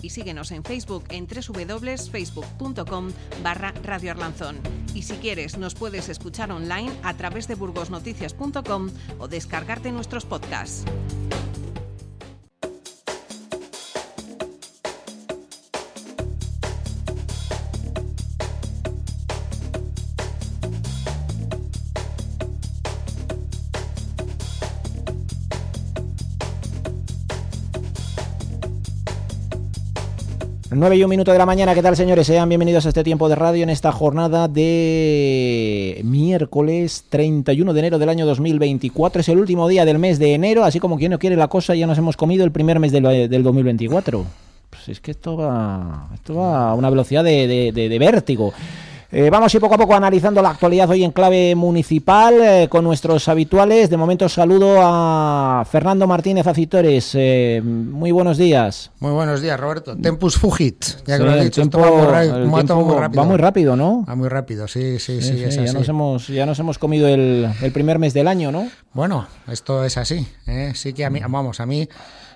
Y síguenos en Facebook en www.facebook.com barra Radio Arlanzón. Y si quieres, nos puedes escuchar online a través de burgosnoticias.com o descargarte nuestros podcasts. 9 y un minuto de la mañana, ¿qué tal señores? Sean bienvenidos a este tiempo de radio en esta jornada de miércoles 31 de enero del año 2024. Es el último día del mes de enero, así como quien no quiere la cosa, ya nos hemos comido el primer mes del, del 2024. Pues es que esto va, esto va a una velocidad de, de vértigo. Eh, vamos a ir poco a poco analizando la actualidad hoy en clave municipal eh, con nuestros habituales. De momento saludo a Fernando Martínez Acitores. Eh, muy buenos días. Muy buenos días, Roberto. Tempus fugit. Ya que lo he dicho, tiempo, va, muy, rápido. va muy rápido, ¿no? Va muy rápido, sí, sí, sí. ya, Nos hemos, ya nos hemos comido el, el, primer mes del año, ¿no? Bueno, esto es así. Sí que a mí, vamos, a mí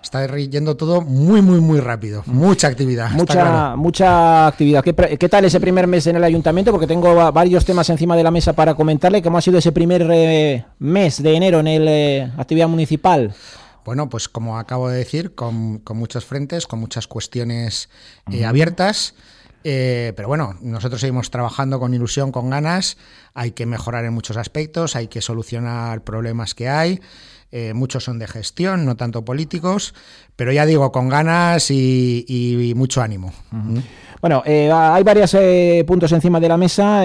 está yendo todo muy, muy, muy rápido. Mucha actividad. Mucha, mucha actividad. ¿Qué, ¿Qué, tal ese primer mes en el ayuntamiento? Porque tengo varios temas encima de la mesa para comentarle. ¿Cómo ha sido ese primer eh, mes de enero en la eh, actividad municipal? Bueno, pues como acabo de decir, con, muchos frentes, con muchas cuestiones eh, abiertas. pero bueno, nosotros seguimos trabajando con ilusión, con ganas. Hay que mejorar en muchos aspectos, hay que solucionar problemas que hay. Eh, muchos son de gestión, no tanto políticos, pero ya digo, con ganas y, mucho ánimo. Bueno, eh, hay varios eh, puntos encima de la mesa.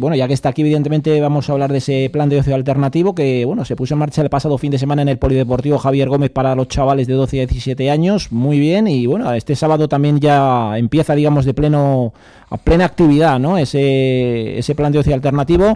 bueno, ya que está aquí, evidentemente, vamos a hablar de ese plan de ocio alternativo que, bueno, se puso en marcha el pasado fin de semana en el Polideportivo Javier Gómez para los chavales de 12 a 17 años. Muy bien, y bueno, este sábado también ya empieza, digamos, de pleno a plena actividad, ¿no? Ese, ese plan de ocio alternativo.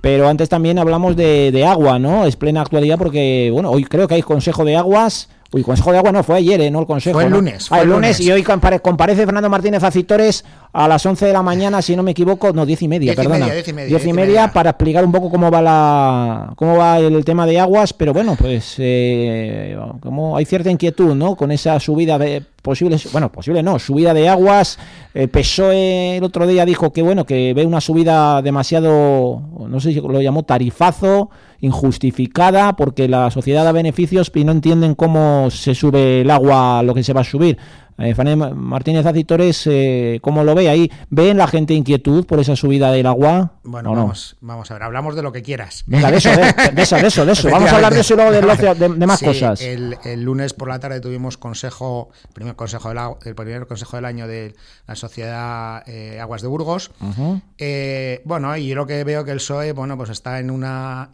Pero antes también hablamos de, de agua, ¿no? Es plena actualidad porque, bueno, hoy creo que hay Consejo de Aguas Uy, Consejo de Agua no, fue ayer, ¿eh? no el Consejo. Fue el lunes. Ah, el lunes, y hoy comparece Fernando Martínez Acitores a las 11 de la mañana, si no me equivoco, no, 10 y media, perdona. 10 y media, y media, para explicar un poco cómo va la cómo va el tema de aguas, pero bueno, pues eh, como hay cierta inquietud, ¿no? Con esa subida de posibles, bueno, posible no, subida de aguas. El PSOE el otro día dijo que bueno, que ve una subida demasiado, no sé si lo llamó tarifazo injustificada porque la sociedad da beneficios y no entienden cómo se sube el agua lo que se va a subir. Eh, Martínez Acitores, eh, ¿cómo lo ve ahí? ¿Ven la gente inquietud por esa subida del agua? Bueno, vamos, vamos a ver, hablamos de lo que quieras. Venga, de eso, de, eso, de eso, Vamos a hablar de eso luego de, más cosas. El, lunes por la tarde tuvimos consejo, primer consejo del, el primer consejo del año de la Sociedad eh, Aguas de Burgos. Eh, bueno, y lo que veo que el PSOE, bueno, pues está en una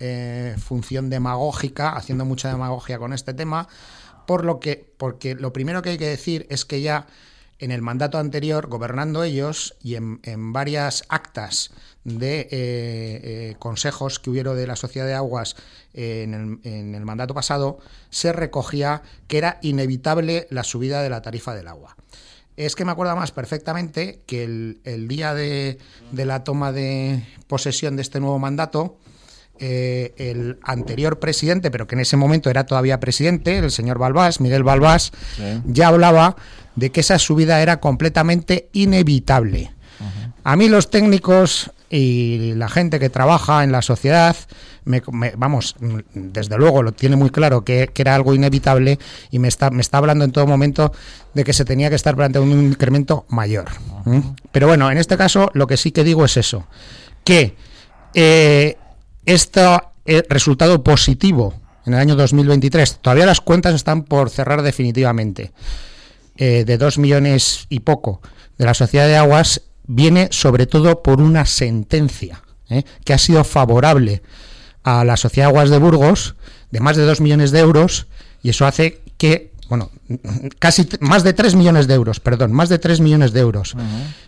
función demagógica, haciendo mucha demagogia con este tema por lo que, porque lo primero que hay que decir es que ya en el mandato anterior, gobernando ellos y en, varias actas de eh, eh, consejos que hubieron de la Sociedad de Aguas en, el, mandato pasado, se recogía que era inevitable la subida de la tarifa del agua. Es que me acuerdo más perfectamente que el, día de, de, la toma de posesión de este nuevo mandato, eh, el anterior presidente, pero que en ese momento era todavía presidente, el señor Balbás, Miguel Balbás, ya hablaba de que esa subida era completamente inevitable. A mí los técnicos y la gente que trabaja en la sociedad, vamos, desde luego lo tiene muy claro que, era algo inevitable y me está, me está hablando en todo momento de que se tenía que estar planteando un incremento mayor. Pero bueno, en este caso lo que sí que digo es eso, que eh, este resultado positivo en el año 2023, todavía las cuentas están por cerrar definitivamente, eh, de dos millones y poco de la Sociedad de Aguas, viene sobre todo por una sentencia eh, que ha sido favorable a la Sociedad de Aguas de Burgos de más de dos millones de euros y eso hace que bueno, casi más de 3 millones de euros, perdón, más de 3 millones de euros.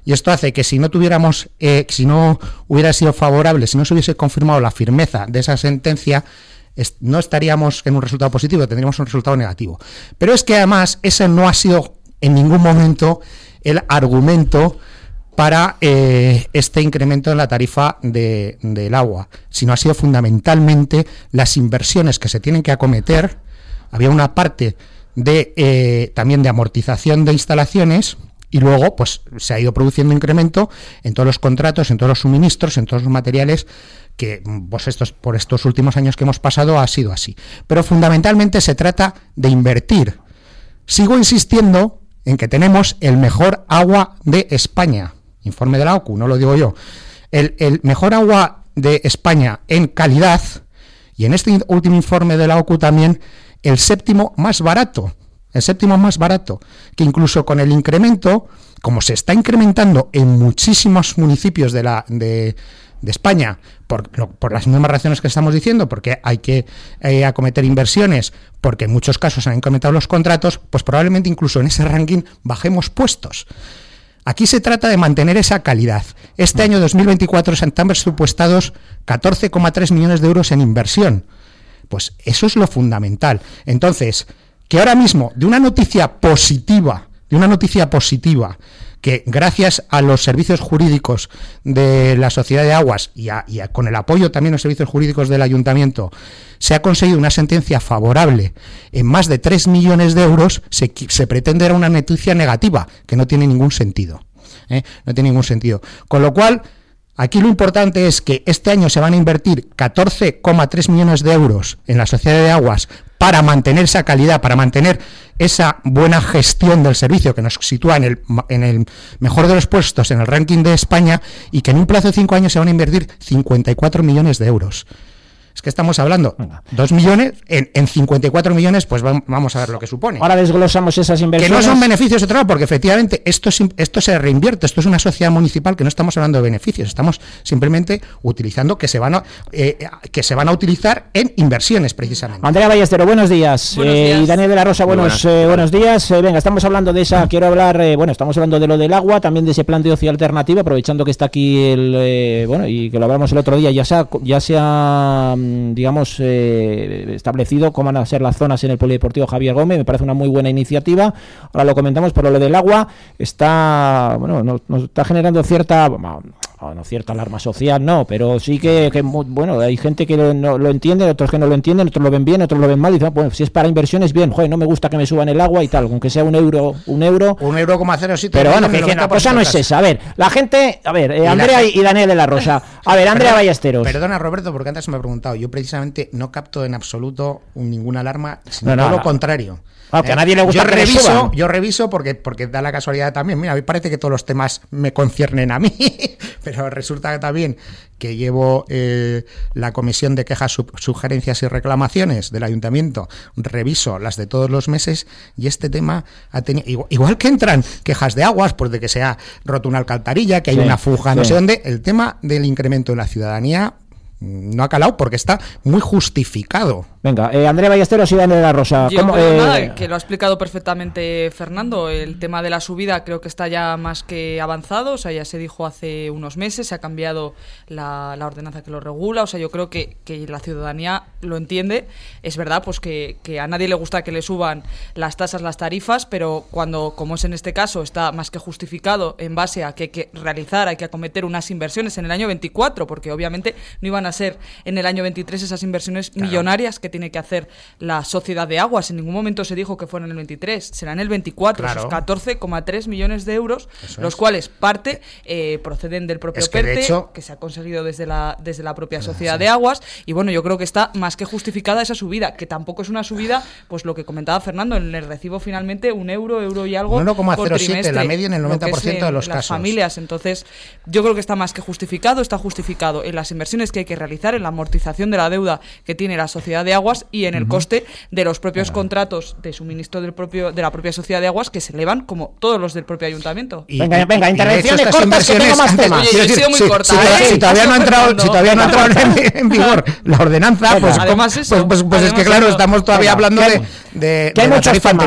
Y esto hace que si no tuviéramos, eh, si no hubiera sido favorable, si no se hubiese confirmado la firmeza de esa sentencia, no estaríamos en un resultado positivo, tendríamos un resultado negativo. Pero es que además ese no ha sido en ningún momento el argumento para eh, este incremento en la tarifa del agua, sino ha sido fundamentalmente las inversiones que se tienen que acometer. Había una parte de eh, también de amortización de instalaciones y luego pues se ha ido produciendo incremento en todos los contratos, en todos los suministros, en todos los materiales que pues estos por estos últimos años que hemos pasado ha sido así. Pero fundamentalmente se trata de invertir. Sigo insistiendo en que tenemos el mejor agua de España. Informe de la OCU, no lo digo yo. El, el mejor agua de España en calidad y en este último informe de la OCU también el séptimo más barato, el séptimo más barato, que incluso con el incremento, como se está incrementando en muchísimos municipios de, la, de, España, por, por, las mismas razones que estamos diciendo, porque hay que eh, acometer inversiones, porque en muchos casos han incrementado los contratos, pues probablemente incluso en ese ranking bajemos puestos. Aquí se trata de mantener esa calidad. Este año 2024 se han presupuestados 14,3 millones de euros en inversión. Pues eso es lo fundamental. Entonces, que ahora mismo, de una noticia positiva, de una noticia positiva, que gracias a los servicios jurídicos de la Sociedad de Aguas y, con el apoyo también de los servicios jurídicos del Ayuntamiento, se ha conseguido una sentencia favorable en más de 3 millones de euros, se, se pretende una noticia negativa, que no tiene ningún sentido. ¿eh? No tiene ningún sentido. Con lo cual, Aquí lo importante es que este año se van a invertir 14,3 millones de euros en la Sociedad de Aguas para mantener esa calidad, para mantener esa buena gestión del servicio que nos sitúa en el, en el mejor de los puestos en el ranking de España y que en un plazo de cinco años se van a invertir 54 millones de euros. Es que estamos hablando, dos millones en, en, 54 millones, pues vamos a ver lo que supone. Ahora desglosamos esas inversiones. Que no son beneficios de trabajo, porque efectivamente esto, esto se reinvierte, esto es una sociedad municipal que no estamos hablando de beneficios, estamos simplemente utilizando que se van a, eh, que se van a utilizar en inversiones precisamente. Andrea Ballestero, buenos días. Eh, y Daniel de la Rosa, buenos, eh, buenos días. venga, estamos hablando de esa, quiero hablar, bueno, estamos hablando de lo del agua, también de ese plan de ocio alternativo, aprovechando que está aquí el, bueno, y que lo hablamos el otro día, ya sea, ya sea Mm, digamos, eh, establecido cómo van a ser las zonas en el Polideportivo Javier Gómez. Me parece una muy buena iniciativa. Ahora lo comentamos, pero lo del agua está, bueno, nos, está generando cierta, no cierta alarma social, no, pero sí que, bueno, hay gente que no lo entiende, otros que no lo entienden, otros lo ven bien, otros lo ven mal, y dicen, bueno, si es para inversiones, bien, joder, no me gusta que me suban el agua y tal, aunque sea un euro, un euro. Un euro cero sí Pero bueno, que, la cosa no es esa. A ver, la gente, a ver, eh, Andrea y, Daniel de la Rosa. A ver, Andrea Ballesteros. Perdona, Roberto, porque antes me he preguntado. Yo precisamente no capto en absoluto ninguna alarma, sino todo lo contrario. A eh, nadie le gusta yo reviso, yo reviso porque, porque da la casualidad también. Mira, a mí parece que todos los temas me conciernen a mí, pero resulta también que llevo eh, la comisión de quejas, sugerencias y reclamaciones del ayuntamiento, reviso las de todos los meses y este tema ha tenido, igual, que entran quejas de aguas, pues de que se ha roto una alcantarilla, que hay una fuga, no sé dónde, el tema del incremento en la ciudadanía no ha calado porque está muy justificado. Venga, eh, Andrea Ballesteros y Daniel de la Rosa. Eh, que lo ha explicado perfectamente Fernando. El tema de la subida creo que está ya más que avanzado. O sea, ya se dijo hace unos meses, se ha cambiado la, ordenanza que lo regula. O sea, yo creo que, la ciudadanía lo entiende. Es verdad, pues que, a nadie le gusta que le suban las tasas, las tarifas, pero cuando, como es en este caso, está más que justificado en base a que hay que realizar, hay que acometer unas inversiones en el año 24, porque obviamente no iban a ser en el año 23 esas inversiones millonarias que tiene que hacer la sociedad de aguas. En ningún momento se dijo que fuera en el 23, será en el 24, esos 14,3 millones de euros, los cuales parte eh, proceden del propio PERTE, que, se ha conseguido desde la, desde la propia sociedad de aguas. Y bueno, yo creo que está más que justificada esa subida, que tampoco es una subida, pues lo que comentaba Fernando, en el recibo finalmente un euro, euro y algo. 1,07, la media en el 90% de los las familias. Entonces, yo creo que está más que justificado, está justificado en las inversiones que hay que realizar en la amortización de la deuda que tiene la sociedad de aguas y en el coste de los propios contratos de suministro del propio de la propia sociedad de aguas que se elevan como todos los del propio ayuntamiento. venga, venga, intervenciones cortas que tengo más temas. muy corta, si, todavía no ha entrado, si todavía no ha entrado en, vigor la ordenanza, pues, además eso, pues, pues, es que claro, estamos todavía hablando de, de, que hay muchos temas.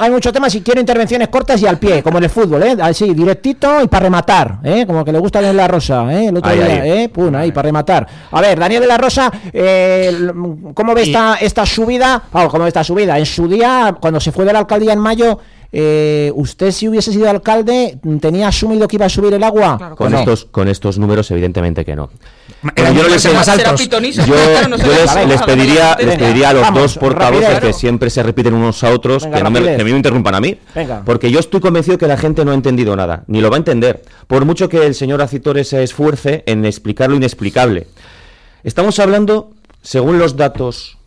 Hay, muchos temas y quiero intervenciones cortas y al pie, como en el fútbol, ¿eh? Así, directito y para rematar, ¿eh? Como que le gusta en la rosa, ¿eh? El otro día, ¿eh? Pum, ahí, para rematar. A ver, Daniel de la Rosa, eh, ¿cómo ve esta, esta subida? Oh, ¿Cómo ve esta subida? En su día, cuando se fue de la alcaldía en mayo, eh, ¿usted si hubiese sido alcalde tenía asumido que iba a subir el agua? con, estos, con estos números evidentemente que no. yo no les, pediría, les pediría a los dos portavoces que siempre se repiten unos a otros que, no me, que me interrumpan a mí. Porque yo estoy convencido que la gente no ha entendido nada, ni lo va a entender. Por mucho que el señor Acitores se esfuerce en explicar lo inexplicable. Estamos hablando, según los datos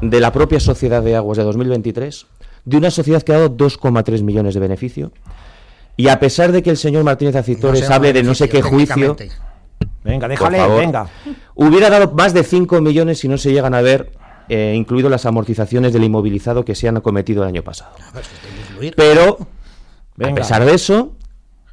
de la propia Sociedad de Aguas de 2023, de una sociedad que ha dado 2,3 millones de beneficio. Y a pesar de que el señor Martínez Acitores hable de no sé qué juicio. Venga, déjale, venga. Hubiera dado más de 5 millones si no se llegan a ver, eh, incluido las amortizaciones del inmovilizado que se han cometido el año pasado. Ah, pues Pero, a pesar de eso,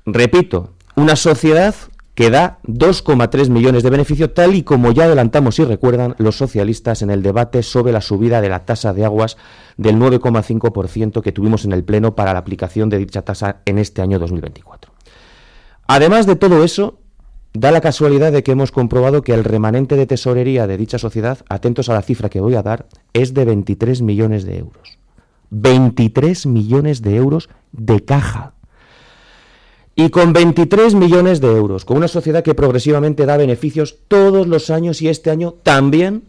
repito, una sociedad que da 2,3 millones de beneficio, tal y como ya adelantamos y recuerdan los socialistas en el debate sobre la subida de la tasa de aguas del 9,5% que tuvimos en el Pleno para la aplicación de dicha tasa en este año 2024. Además de todo eso, da la casualidad de que hemos comprobado que el remanente de tesorería de dicha sociedad, atentos a la cifra que voy a dar, es de 23 millones de euros. 23 millones de euros de caja y con 23 millones de euros, con una sociedad que progresivamente da beneficios todos los años y este año también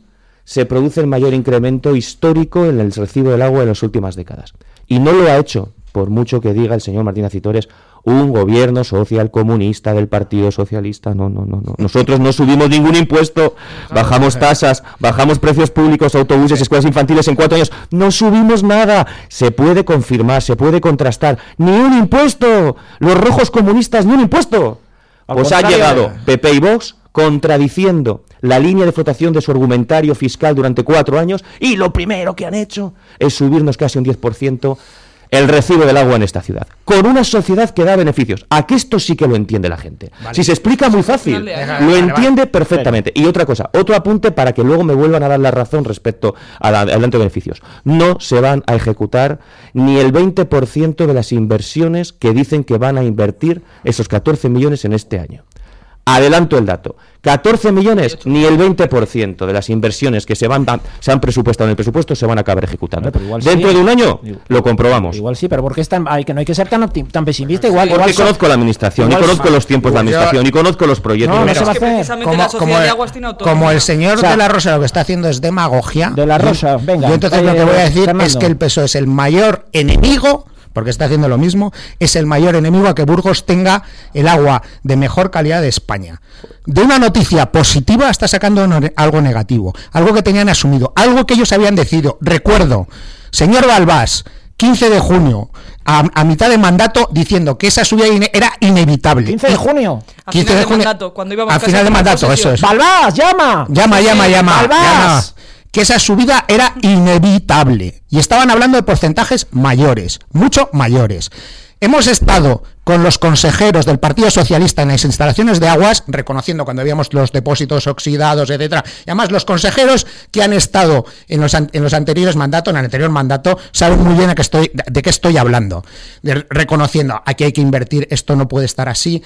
se produce el mayor incremento histórico en el recibo del agua en las últimas décadas. Y no lo ha hecho, por mucho que diga el señor Martínez Citores, un gobierno social comunista del Partido Socialista. No, no, no, no. Nosotros no subimos ningún impuesto, bajamos tasas, bajamos precios públicos, autobuses, escuelas infantiles en cuatro años. No subimos nada. Se puede confirmar, se puede contrastar. Ni un impuesto. Los rojos comunistas, ni un impuesto. Pues ha llegado PP y Vox contradiciendo la línea de flotación de su argumentario fiscal durante cuatro años y lo primero que han hecho es subirnos casi un 10% el recibo del agua en esta ciudad, con una sociedad que da beneficios. A que esto sí que lo entiende la gente. Si se explica muy fácil, lo entiende perfectamente. Y otra cosa, otro apunte para que luego me vuelvan a dar la razón respecto al adelanto de beneficios. No se van a ejecutar ni el 20% de las inversiones que dicen que van a invertir esos 14 millones en este año. Adelanto el dato. 14 millones, ni el 20% de las inversiones que se van se han presupuestado en el presupuesto se van a acabar ejecutando. Dentro de un año lo comprobamos. Igual sí, pero porque están, hay que no hay que ser tan, tan pesimista igual. Porque conozco la administración, y conozco los tiempos de la administración, y conozco los proyectos. Como, el señor de la Rosa lo que está haciendo es demagogia. De la Rosa, venga. Yo entonces lo que voy a decir es que el PSOE es el mayor enemigo porque está haciendo lo mismo, es el mayor enemigo a que Burgos tenga el agua de mejor calidad de España. De una noticia positiva está sacando algo negativo, algo que tenían asumido, algo que ellos habían decidido. Recuerdo, señor Balbás, 15 de junio, a, mitad de mandato, diciendo que esa subida era inevitable. 15 de junio. 15 de, junio. Mandato, cuando íbamos a final de mandato, eso es. Balbás, llama. Llama, llama, llama. llama que esa subida era inevitable. Y estaban hablando de porcentajes mayores, mucho mayores. Hemos estado con los consejeros del Partido Socialista en las instalaciones de aguas, reconociendo cuando habíamos los depósitos oxidados, etcétera. Y además los consejeros que han estado en los, en los anteriores mandatos, en el anterior mandato, saben muy bien de qué estoy, de qué estoy hablando. reconociendo, aquí hay que invertir, esto no puede estar así,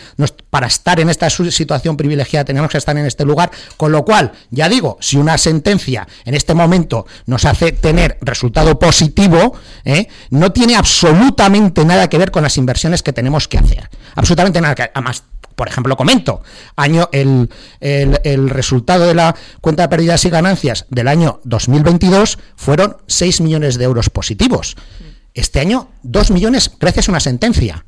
para estar en esta situación privilegiada tenemos que estar en este lugar, con lo cual, ya digo, si una sentencia en este momento nos hace tener resultado positivo, ¿eh? no tiene absolutamente nada que ver con las inversiones que tenemos que hacer. Absolutamente nada. Que, además, por ejemplo, comento, año el, el, resultado de la cuenta de pérdidas y ganancias del año 2022 fueron 6 millones de euros positivos. Este año, 2 millones gracias a una sentencia,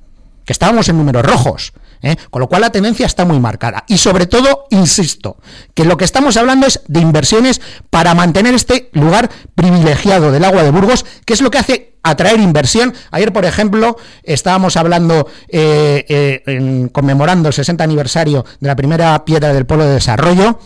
que estábamos en números rojos. ¿eh? Con lo cual la tendencia está muy marcada. Y sobre todo, insisto, que lo que estamos hablando es de inversiones para mantener este lugar privilegiado del agua de Burgos, que es lo que hace atraer inversión. Ayer, por ejemplo, estábamos hablando, eh, eh, conmemorando el 60 aniversario de la primera piedra del Polo de Desarrollo.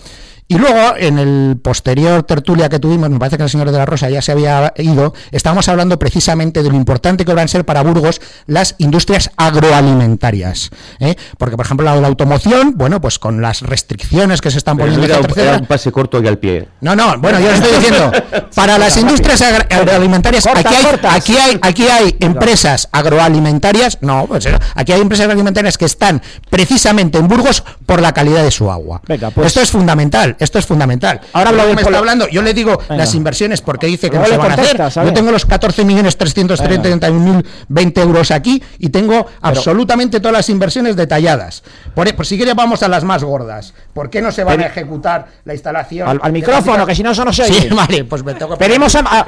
Y luego, en el posterior tertulia que tuvimos, me parece que el señor de la Rosa ya se había ido, estábamos hablando precisamente de lo importante que van a ser para Burgos las industrias agroalimentarias. ¿eh? Porque, por ejemplo, la, la automoción, bueno, pues con las restricciones que se están poniendo... Era, un pase corto y al pie. No, no, bueno, yo lo estoy diciendo. Para las industrias agroalimentarias, aquí, hay, aquí, hay, aquí hay empresas agroalimentarias, no, pues aquí hay empresas agroalimentarias que están precisamente en Burgos por la calidad de su agua. Pues Esto es fundamental esto es fundamental. Ahora hablo de me está hablando, yo le digo las inversiones porque dice que no, se van a hacer. Yo tengo los 14 millones 331 mil 20 euros aquí y tengo absolutamente todas las inversiones detalladas. Por, por, si quiere vamos a las más gordas. ¿Por qué no se van a ejecutar la instalación? Al, micrófono, que si no eso no se oye. Sí, vale, pues me tengo que pedimos a,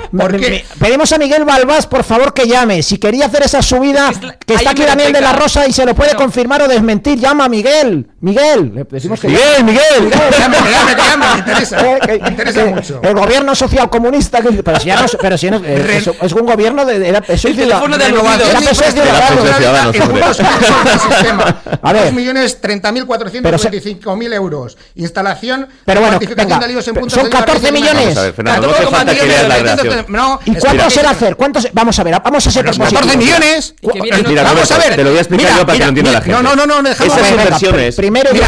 pedimos a Miguel Balbás, por favor, que llame. Si quería hacer esa subida, que está aquí Daniel de la Rosa y se lo puede confirmar o desmentir, llama a Miguel. Miguel, le decimos que Miguel, Miguel. Llame, llame, llame, me interesa. Eh, me interesa mucho. El gobierno social comunista, pero si ya no, pero si no, eh, es, un gobierno de, era, el teléfono de A ver. 2.030.425.000 euros. Instalación, pero bueno, venga, son 14 millones. ¿Y cuánto será hacer? ¿Cuántos? Vamos a ver, vamos a ser 14 millones. Vamos a ver. Te lo voy a explicar yo para que lo entienda la gente. No, no, no, no, Esas inversiones. Primero y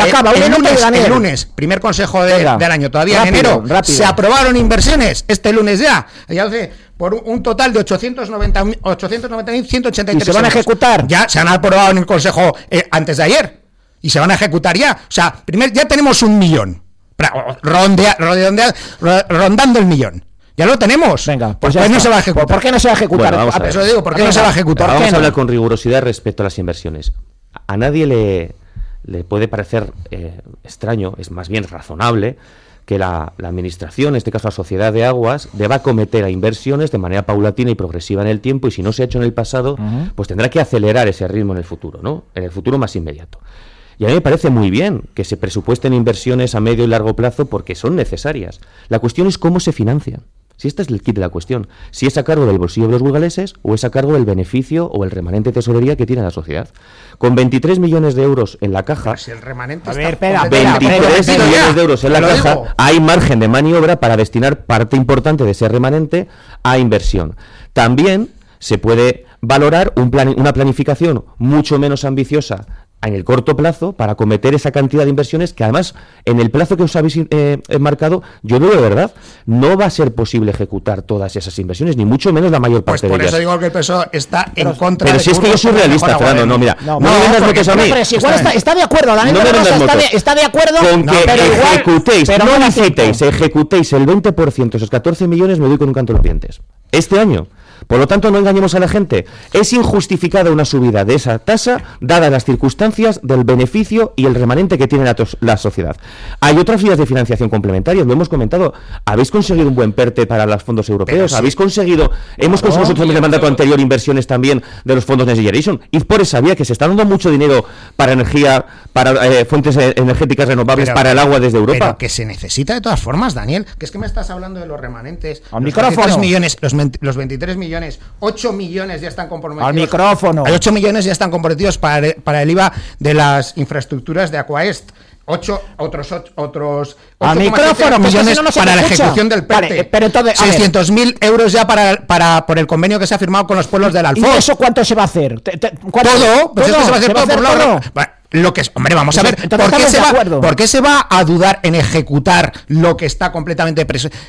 acaba. El lunes, primer consejo del año, todavía en enero, se aprobaron inversiones. Este lunes ya. Ya hace por un total de 890.183 ¿Y se van a ejecutar? Ya se han aprobado en el Consejo eh, antes de ayer. Y se van a ejecutar ya. O sea, primer, ya tenemos un millón. Rondea, rondando el millón. Ya lo tenemos. Venga, pues ¿Por qué no se va a ejecutar? ¿Por qué no se va a ejecutar? vamos a eso digo, ¿por qué no se va a ejecutar? vamos a hablar con rigurosidad respecto a las inversiones. A nadie le, le puede parecer eh, extraño, es más bien razonable que la, administración, en este caso la sociedad de aguas, deba cometer a inversiones de manera paulatina y progresiva en el tiempo y si no se ha hecho en el pasado, pues tendrá que acelerar ese ritmo en el futuro, ¿no? En el futuro más inmediato. Y a mí me parece muy bien que se presupuesten inversiones a medio y largo plazo porque son necesarias. La cuestión es cómo se financian. Si este es el kit de la cuestión, si es a cargo del bolsillo de los burgaleses o es a cargo del beneficio o el remanente de tesorería que tiene la sociedad. Con 23 millones de euros en la caja, si el remanente a ver, espera, 23 millones de euros en la caja, hay margen de maniobra para destinar parte importante de ese remanente a inversión. También se puede valorar un plan, una planificación mucho menos ambiciosa en el corto plazo para cometer esa cantidad de inversiones que además en el plazo que os habéis eh, marcado yo digo de verdad no va a ser posible ejecutar todas esas inversiones ni mucho menos la mayor pues parte pues por eso digo que el PSOE está en contra pero si es que yo soy realista Fernando no mira no, no, me vendas a mí. pero si igual está, está, de acuerdo Daniel no me está, de, está, de, acuerdo con que pero ejecutéis igual, pero no licitéis ejecutéis el 20% esos 14 millones me doy con un canto de los dientes. Este año por lo tanto, no engañemos a la gente. Es injustificada una subida de esa tasa, dadas las circunstancias del beneficio y el remanente que tiene la, sociedad. Hay otras vías de financiación complementarias, lo hemos comentado. ¿Habéis conseguido un buen PERTE para los fondos europeos? ¿Habéis conseguido, hemos conseguido nosotros en el mandato anterior inversiones también de los fondos Next Generation? Y por esa vía que se está dando mucho dinero para energía, para eh, fuentes e-, energéticas renovables, para el agua desde Europa. Pero que se necesita de todas formas, Daniel. Que es que me estás hablando de los remanentes. Al micrófono. millones, los, los 23 millones millones, 8 millones ya están comprometidos. Al micrófono. Hay 8 millones ya están comprometidos para, para el IVA de las infraestructuras de Aquaest. 8 otros otros al micrófono millones para la ejecución del PERTE. Vale, pero entonces 600.000 euros ya para, para por el convenio que se ha firmado con los pueblos del Alfoz. ¿Y eso cuánto se va a hacer? Todo, pues ¿Todo? se va a hacer todo, por todo? Lo que es, hombre, vamos a ver, ¿por qué, se va, ¿por qué, se va, a dudar en ejecutar lo que está completamente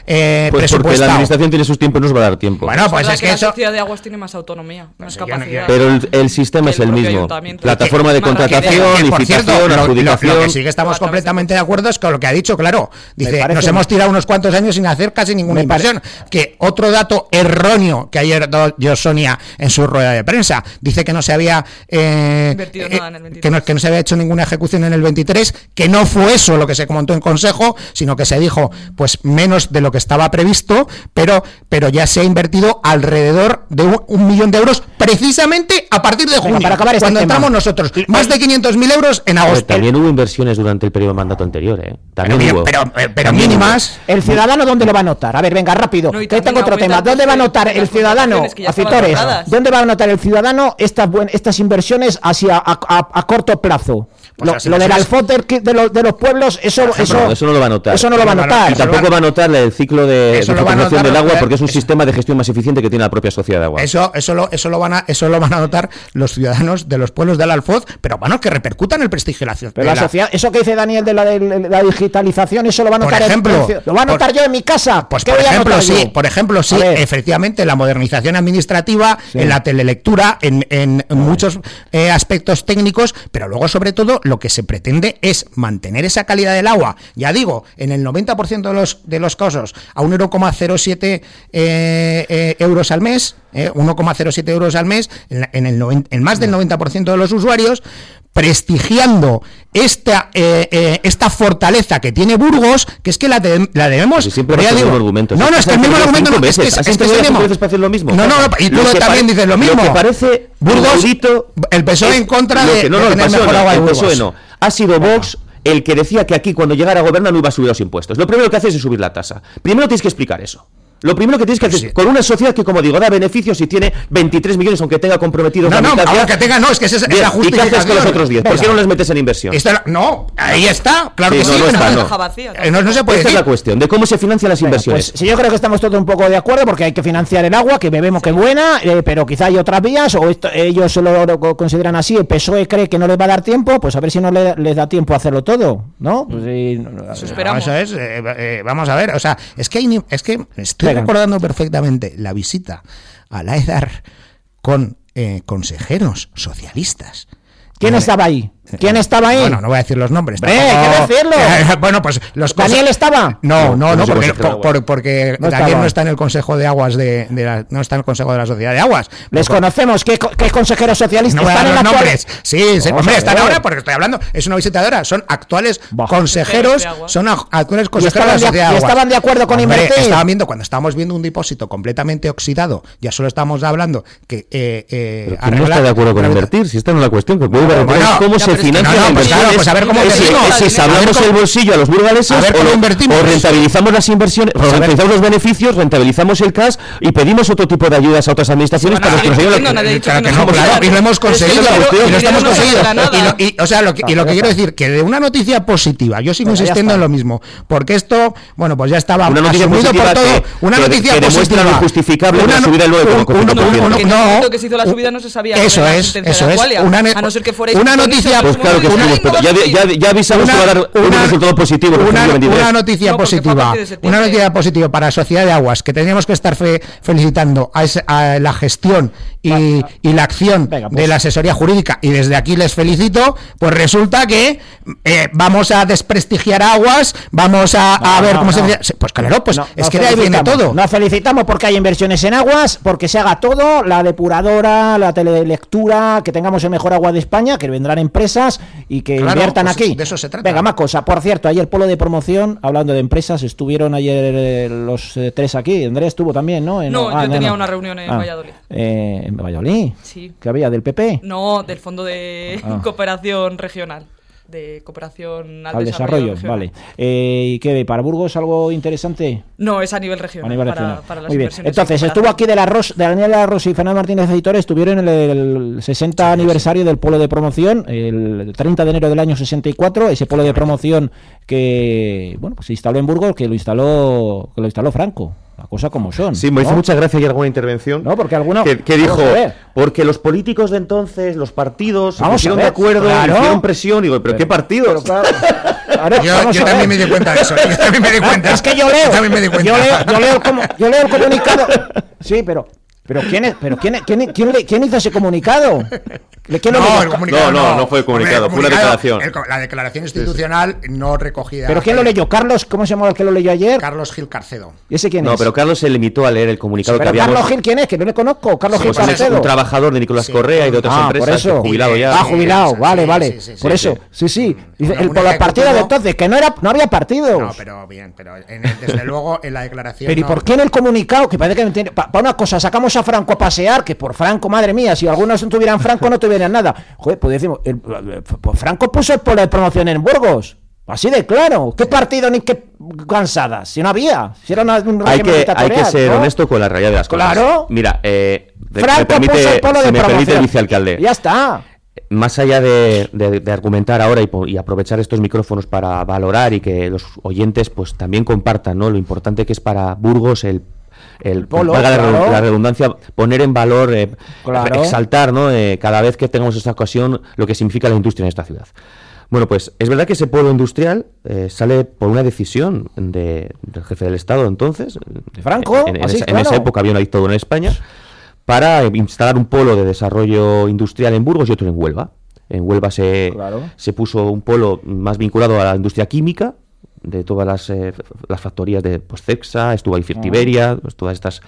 eh, pues Porque la administración tiene sus tiempos, no nos va a dar tiempo. Bueno, pues es que, la sociedad de aguas tiene más autonomía, más capacidad. Pero el, sistema es el mismo. Plataforma de contratación, licitación, adjudicación. Lo, que sí que estamos completamente de acuerdo es con lo que ha dicho, claro. Dice, nos hemos tirado unos cuantos años sin hacer casi ninguna inversión. Que otro dato erróneo que ayer dio Sonia en su rueda de prensa, dice que no se había eh, invertido eh, nada en el 23. que no se había hecho ninguna ejecución en el 23, que no fue eso lo que se comentó en Consejo, sino que se dijo pues menos de lo que estaba previsto, pero, pero ya se ha invertido alrededor de un, millón de euros precisamente a partir de junio, para acabar este cuando entramos nosotros. Más de 500.000 euros en agosto. también hubo inversiones durante el periodo de mandato anterior, ¿eh? También pero, hubo. Pero, eh, pero, mínimas. ¿El ciudadano dónde lo va a notar? A ver, venga, rápido. que tengo otro tema. ¿Dónde va a notar el ciudadano, ¿Dónde va a notar el ciudadano estas, estas inversiones hacia a corto plazo? Pues lo, del alfoter de, los, de los pueblos, eso, eso, eso no lo va a notar. Eso no lo va a notar. Y tampoco va a notar el ciclo de, de del agua porque es un sistema de gestión más eficiente que tiene la propia sociedad de agua. Eso, eso, lo, eso, lo van a, eso lo van a notar los ciudadanos de los pueblos del Alfoz, pero bueno, que repercutan el prestigio de la ciudad. Pero la, sociedad, eso que dice Daniel de la, de la, digitalización, eso lo va a notar. Por ejemplo, lo va a notar yo en mi casa. Pues por ejemplo, sí, por ejemplo, sí, efectivamente, la modernización administrativa, en la telelectura, en, en muchos eh, aspectos técnicos, pero luego sobre todo, lo que se pretende es mantener esa calidad del agua, ya digo, en el 90% de los, de los casos, a 1,07 eh, eh, euros al mes, 1,07 eh, euros al mes, en, el en más del 90% de los usuarios, prestigiando esta eh, esta fortaleza que tiene Burgos, que es que la, la debemos. siempre digo, argumentos. No, no, es que el mismo argumento no, es que, es, que es lo mismo. No, no, y tú también dices lo mismo. Lo que parece Burgos, el PSOE en contra de, no, no, tener mejor agua de Burgos. El PSOE no. Ha sido Vox el que decía que aquí cuando llegara a gobernar no iba a subir los impuestos. Lo primero que hace es subir la tasa. Primero tienes que explicar eso. Lo primero que tienes que hacer con una sociedad que, como digo, da beneficios y tiene 23 millones, aunque tenga comprometidos no, no, aunque tenga, no, es que esa es la justificación. ¿Y qué haces con los otros 10? ¿Por qué no les metes en inversión? no, ahí está, claro que sí. No, está, no. no, se puede Esta es la cuestión, de cómo se financian las inversiones. Pues, yo creo que estamos todos un poco de acuerdo, porque hay que financiar el agua, que bebemos que es buena, eh, pero quizá hay otras vías, o ellos lo, consideran así, el PSOE cree que no les va a dar tiempo, pues a ver si no les da tiempo a hacerlo todo, ¿no? Pues, eso esperamos. Eso es, eh, eh, vamos a ver, o sea, es que, es que estoy recordando perfectamente la visita a la EDAR con eh, consejeros socialistas. ¿Quién estaba ahí? ¿Quién estaba ahí? Bueno, no voy a decir los nombres. ¡Eh, qué decirlo! bueno, pues los ¿Daniel estaba? No, no, no, porque, Daniel no está en el Consejo de Aguas de, la, no está en el Consejo de la Sociedad de Aguas. Les conocemos, ¿qué, qué consejeros socialistas no están en los nombres? Sí, sí hombre, están ahora porque estoy hablando, es una visitadora, son actuales consejeros, son actuales consejeros de la Sociedad de Aguas. estaban de acuerdo con invertir? Estaban viendo, cuando estábamos viendo un depósito completamente oxidado, ya solo estamos hablando que... Eh, eh, no está de acuerdo con invertir? Si esta no es la cuestión, que puede ver cómo se financia la inversión pues a ver cómo si, salvamos el bolsillo a los burgaleses o, invertimos. o rentabilizamos las inversiones, o rentabilizamos los beneficios, rentabilizamos el cash y pedimos otro tipo de ayudas a otras administraciones para que nos ayuden. y lo hemos conseguido, y lo estamos conseguido. Y, o sea, lo que, y lo que quiero decir, que de una noticia positiva, yo sigo insistiendo en lo mismo, porque esto, bueno, pues ya estaba una noticia positiva por todo, una noticia que demuestra lo injustificable una subida del 9,5%. No, que se hizo la subida no se sabía. Eso es, eso es. Una noticia, pues claro que ya, ya, avisamos que va a dar un resultado positivo. Una, noticia positiva. Una noticia positiva para la Sociedad de Aguas, que teníamos que estar felicitando a, la gestión y, la acción de pues. la asesoría jurídica, y desde aquí les felicito, pues resulta que eh, vamos a desprestigiar aguas, vamos a, ver cómo se... Pues claro, pues es que de ahí viene todo. Nos felicitamos porque hay inversiones en aguas, porque se haga todo, la depuradora, la telelectura, que tengamos el mejor agua de España, que vendrán empresas y que inviertan pues aquí. De eso se trata. Venga, más cosa. Por cierto, ayer polo de promoción, hablando de empresas, estuvieron ayer eh, los eh, tres aquí. Andrés estuvo también, ¿no? no, yo tenía una reunión en ah, Valladolid. Eh, ¿En Valladolid? Sí. ¿Qué había? ¿Del PP? No, del Fondo de ah. Cooperación Regional de cooperación al, desarrollo. vale. Eh, ¿Y qué? ¿Para Burgos algo interesante? No, es a nivel regional. A nivel regional. Para, Muy bien. Entonces, estuvo aquí de la Ros, de Daniel Arros y Fernando Martínez Editores, estuvieron en el, 60 aniversario del polo de promoción, el 30 de enero del año 64, ese polo de promoción que bueno, pues se instaló en Burgos, que lo instaló, que lo instaló Franco la cosa como son. Sí, me hizo mucha gracia ayer alguna intervención. No, porque alguno. Que, dijo, porque los políticos de entonces, los partidos, se pusieron de acuerdo, claro. hicieron presión. Y digo, ¿pero, qué partidos? yo, también me di cuenta de eso. Yo también me di cuenta. Es que yo leo. Yo, me di cuenta. yo leo, leo, como, yo leo el comunicado. Sí, pero ¿Pero quién, es, pero quién, quién, quién, quién hizo ese comunicado? no, no, no, fue comunicado, fue una declaración. la declaración institucional no recogida. ¿Pero quién lo leyó? ¿Carlos? ¿Cómo se llamaba el que lo leyó ayer? Carlos Gil Carcedo. ¿Y ese quién es? No, pero Carlos se limitó a leer el comunicado que habíamos... ¿Carlos Gil quién es? Que no le conozco. Carlos Gil Carcedo. Es un trabajador de Nicolás Correa y de otras ah, empresas. Por eso. Jubilado ya. Ah, jubilado, vale, vale. por eso, sí, sí. el, por los partidos de entonces, que no, era, no había partidos. No, pero bien, pero desde luego en la declaración. Pero ¿y por qué en el comunicado? Que parece que no tiene. Para una cosa, sacamos a Franco a pasear, que por Franco, madre mía, si algunos no tuvieran Franco, no tuvieran nada. Joder, pues decimos, pues Franco puso el polo de promoción en Burgos. Así de claro. ¿Qué partido ni qué cansada? Si no había. Si era una, un hay que, hay que ser honesto con la realidad de las cosas. Claro. Mira, eh, Franco me permite, puso el polo de me permite el vicealcalde. Ya está. Más allá de, argumentar ahora y, aprovechar estos micrófonos para valorar y que los oyentes pues también compartan ¿no? lo importante que es para Burgos el el Polo, la, redundancia, poner en valor, eh, exaltar ¿no? Eh, cada vez que tengamos esta ocasión lo que significa la industria en esta ciudad. Bueno, pues es verdad que ese polo industrial eh, sale por una decisión de, del jefe del Estado entonces, de Franco, en, esa, época había una dictadura en España, para instalar un polo de desarrollo industrial en Burgos y otro en Huelva. En Huelva se, se puso un polo más vinculado a la industria química, de todas las, eh, las factorías de pues, CEXA, estuvo ahí Firtiberia, pues, todas estas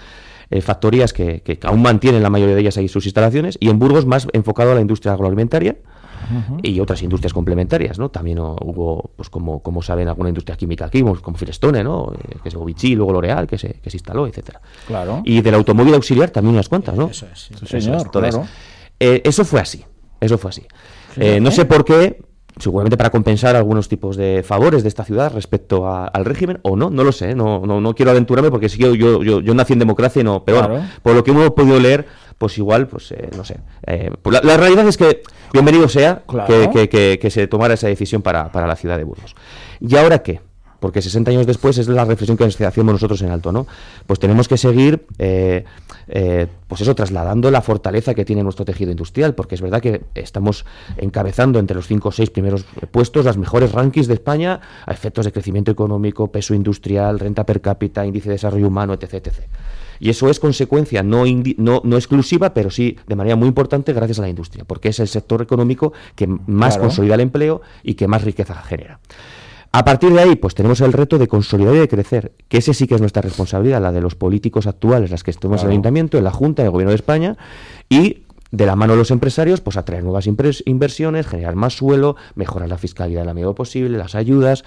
eh, factorías que, que, aún mantienen la mayoría de ellas ahí sus instalaciones, y en Burgos más enfocado a la industria agroalimentaria y otras industrias complementarias, ¿no? También hubo, pues como, como saben, alguna industria química aquí, como Firestone, ¿no? Eh, que se Vichy, luego L'Oreal, que se, que se instaló, etcétera. Claro. Y del automóvil auxiliar también unas cuantas, ¿no? Eso es, señor, claro. eso fue así, eso fue así. no sé por qué, seguramente para compensar algunos tipos de favores de esta ciudad respecto al régimen, o no, no lo sé, no, no, no quiero aventurarme porque si yo, yo, yo, nací en democracia y no, pero por lo que hemos podido leer, pues igual, pues eh, no sé. Eh, pues la, realidad es que bienvenido sea que, que, se tomara esa decisión para, para la ciudad de Burgos. ¿Y ahora qué? Porque 60 años después es la reflexión que hacemos nosotros en alto, ¿no? Pues tenemos que seguir, eh, eh, pues eso, trasladando la fortaleza que tiene nuestro tejido industrial, porque es verdad que estamos encabezando entre los 5 o 6 primeros puestos las mejores rankings de España a efectos de crecimiento económico, peso industrial, renta per cápita, índice de desarrollo humano, etc. etc. Y eso es consecuencia no, no, no, exclusiva, pero sí de manera muy importante gracias a la industria, porque es el sector económico que más consolida el empleo y que más riqueza genera. A partir de ahí, pues tenemos el reto de consolidar y de crecer, que ese sí que es nuestra responsabilidad, la de los políticos actuales, las que estemos en el Ayuntamiento, en la Junta, en el Gobierno de España, y de la mano de los empresarios, pues atraer nuevas inversiones, generar más suelo, mejorar la fiscalidad en la medida posible, las ayudas,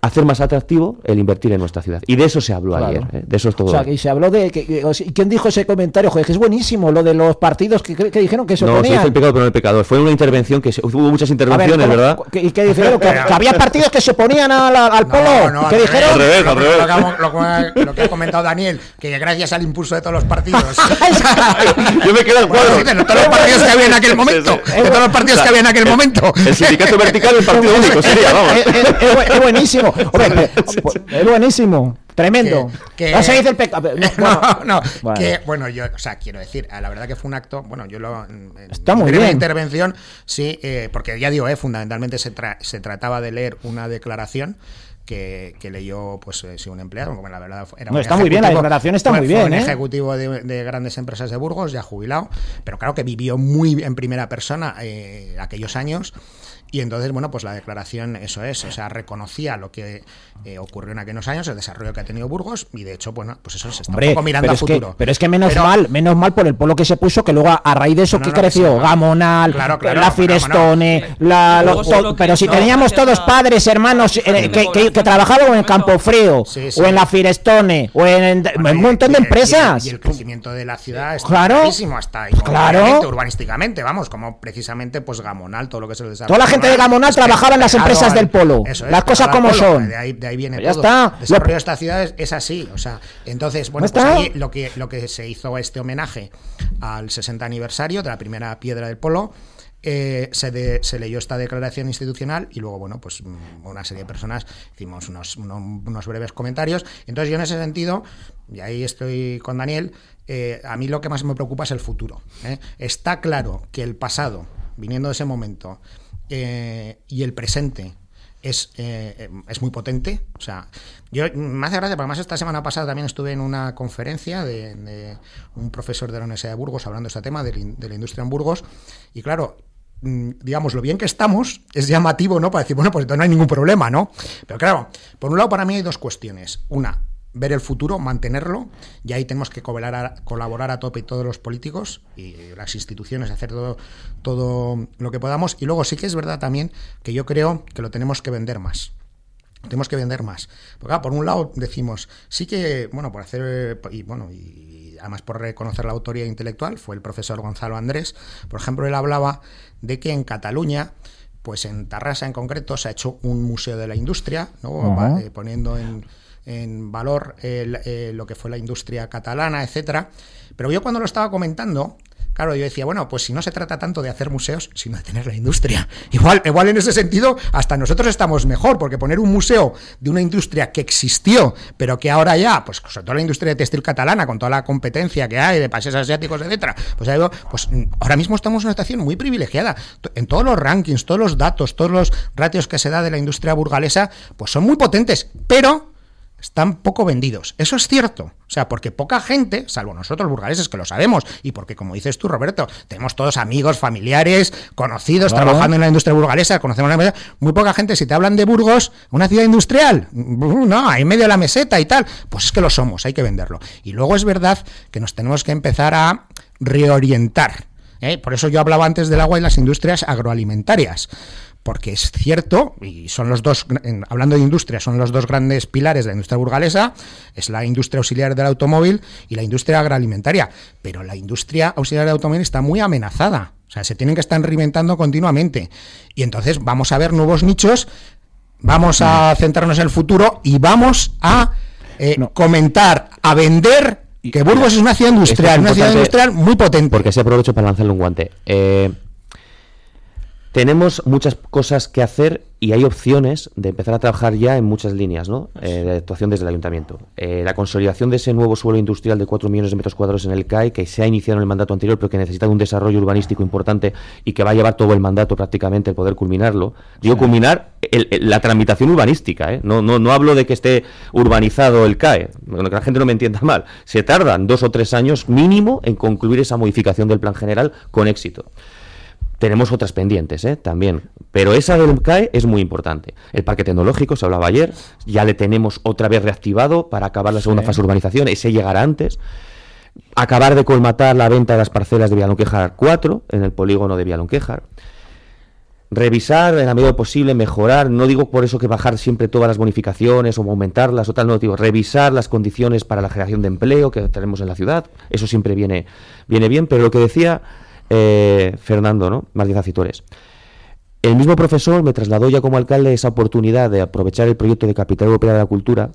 hacer más atractivo el invertir en nuestra ciudad. Y de eso se habló ayer, ¿eh? de eso es todo. O sea, que se habló de... Que, ¿Quién dijo ese comentario? Joder, que es buenísimo lo de los partidos que, dijeron que se No, sí, fue el pecado, pero no el pecador. Fue una intervención que hubo muchas intervenciones, ¿verdad? ¿Y qué dijeron? que, había partidos que se oponían al, polo. No, ¿Qué dijeron? Al revés, al revés. Lo, que ha comentado Daniel, que gracias al impulso de todos los partidos... Yo me quedo al cuadro. de todos los partidos que había en aquel momento. De todos los partidos que había en aquel momento. El sindicato vertical el partido único sería, vamos. Es buenísimo. Hombre, es buenísimo. Tremendo. Que, no se dice el pecado. No, no, Que, bueno, yo, o sea, quiero decir, la verdad que fue un acto, bueno, yo lo. Está muy bien. intervención, sí, eh, porque ya digo, eh, fundamentalmente se, se trataba de leer una declaración que, leyó pues eh, un empleado, la verdad era no, está muy bien, la declaración está muy bien. un ejecutivo de, grandes empresas de Burgos, ya jubilado, pero claro que vivió muy en primera persona aquellos años y entonces, bueno, pues la declaración, eso es, o sea, reconocía lo que eh, ocurrió en aquellos años, el desarrollo que ha tenido Burgos, y de hecho, bueno, pues eso se está un poco mirando a futuro. pero es que menos mal, menos mal por el polo que se puso, que luego a, raíz de eso, que creció? Gamonal, la Firestone, la, pero si teníamos todos padres, hermanos, eh, que, trabajaban en el Campo Frío, o en la Firestone, o en, un montón de empresas. Y el, crecimiento de la ciudad es claro, hasta ahí, claro. urbanísticamente, vamos, como precisamente pues Gamonal, todo lo que es el desarrollo de Gamonal trabajaba en las empresas del polo. las cosas como son. De ahí, de ahí viene ya Está. El desarrollo de esta ciudad es, así. O sea, entonces, bueno, pues lo que, lo que se hizo este homenaje al 60 aniversario de la primera piedra del polo. Eh, se, se, leyó esta declaración institucional y luego, bueno, pues mm, una serie de personas hicimos unos, unos, breves comentarios. Entonces yo en ese sentido, y ahí estoy con Daniel, eh, a mí lo que más me preocupa es el futuro. ¿eh? Está claro que el pasado, viniendo de ese momento, eh, y el presente es, eh, es muy potente. O sea, yo me hace gracia, porque además esta semana pasada también estuve en una conferencia de, un profesor de la Universidad de Burgos hablando de este tema, de, la industria en Burgos, y claro, mm, digamos, lo bien que estamos es llamativo, ¿no? Para decir, bueno, pues entonces no hay ningún problema, ¿no? Pero claro, por un lado para mí hay dos cuestiones. Una, ver el futuro, mantenerlo, y ahí tenemos que colaborar a, tope todos los políticos y las instituciones, hacer todo, todo lo que podamos. Y luego sí que es verdad también que yo creo que lo tenemos que vender más. Tenemos que vender más. Porque por un lado decimos, sí que, bueno, por hacer, y bueno, y además por reconocer la autoría intelectual, fue el profesor Gonzalo Andrés, por ejemplo, él hablaba de que en Cataluña, pues en Tarrasa en concreto, se ha hecho un museo de la industria, ¿no? Eh, poniendo en en valor eh, lo que fue la industria catalana, etcétera. Pero yo cuando lo estaba comentando, Claro, yo decía, bueno, pues si no se trata tanto de hacer museos, sino de tener la industria. Igual, igual en ese sentido, hasta nosotros estamos mejor, porque poner un museo de una industria que existió, pero que ahora ya, pues sobre todo la industria de textil catalana, con toda la competencia que hay de países asiáticos, etcétera, pues, pues ahora mismo estamos en una situación muy privilegiada. En todos los rankings, todos los datos, todos los ratios que se da de la industria burgalesa, pues son muy potentes, pero están poco vendidos. Eso es cierto. O sea, porque poca gente, salvo nosotros burgaleses que lo sabemos, y porque como dices tú, Roberto, tenemos todos amigos, familiares, conocidos, trabajando en la industria burgalesa, conocemos la muy poca gente, si te hablan de Burgos, una ciudad industrial, no, ahí medio de la meseta y tal, pues es que lo somos, hay que venderlo. Y luego es verdad que nos tenemos que empezar a reorientar. ¿eh? Por eso yo hablaba antes del agua y las industrias agroalimentarias porque es cierto, y son los dos, hablando de industria, son los dos grandes pilares de la industria burgalesa, es la industria auxiliar del automóvil y la industria agroalimentaria, pero la industria auxiliar del automóvil está muy amenazada, o sea, se tienen que estar reinventando continuamente, y entonces vamos a ver nuevos nichos, vamos a centrarnos en el futuro y vamos a eh, comentar, a vender que Burgos es una ciudad industrial, una ciudad industrial muy potente. Porque se aprovecho para lanzarle un guante. Eh, tenemos muchas cosas que hacer y hay opciones de empezar a trabajar ya en muchas líneas ¿no? Eh, de actuación desde el ayuntamiento. Eh, la consolidación de ese nuevo suelo industrial de 4 millones de metros cuadrados en el CAI, que se ha iniciado en el mandato anterior, pero que necesita un desarrollo urbanístico importante y que va a llevar todo el mandato prácticamente el poder culminarlo. Digo, culminar la tramitación urbanística. ¿eh? No, no, no hablo de que esté urbanizado el CAE, que la gente no me entienda mal. Se tardan dos o tres años mínimo en concluir esa modificación del plan general con éxito. Tenemos otras pendientes ¿eh? también, pero esa del CAE es muy importante. El parque tecnológico, se hablaba ayer, ya le tenemos otra vez reactivado para acabar la segunda fase de urbanización, ese llegará antes. Acabar de colmatar la venta de las parcelas de Villalonquejar 4 en el polígono de Villalonquejar. Revisar en la medida posible, mejorar, no digo por eso que bajar siempre todas las bonificaciones o aumentarlas o tal, no digo, revisar las condiciones para la generación de empleo que tenemos en la ciudad, eso siempre viene, viene bien, pero lo que decía eh, Fernando, ¿no? Martínez Acitores. El mismo profesor me trasladó ya como alcalde esa oportunidad de aprovechar el proyecto de Capital Europea de la Cultura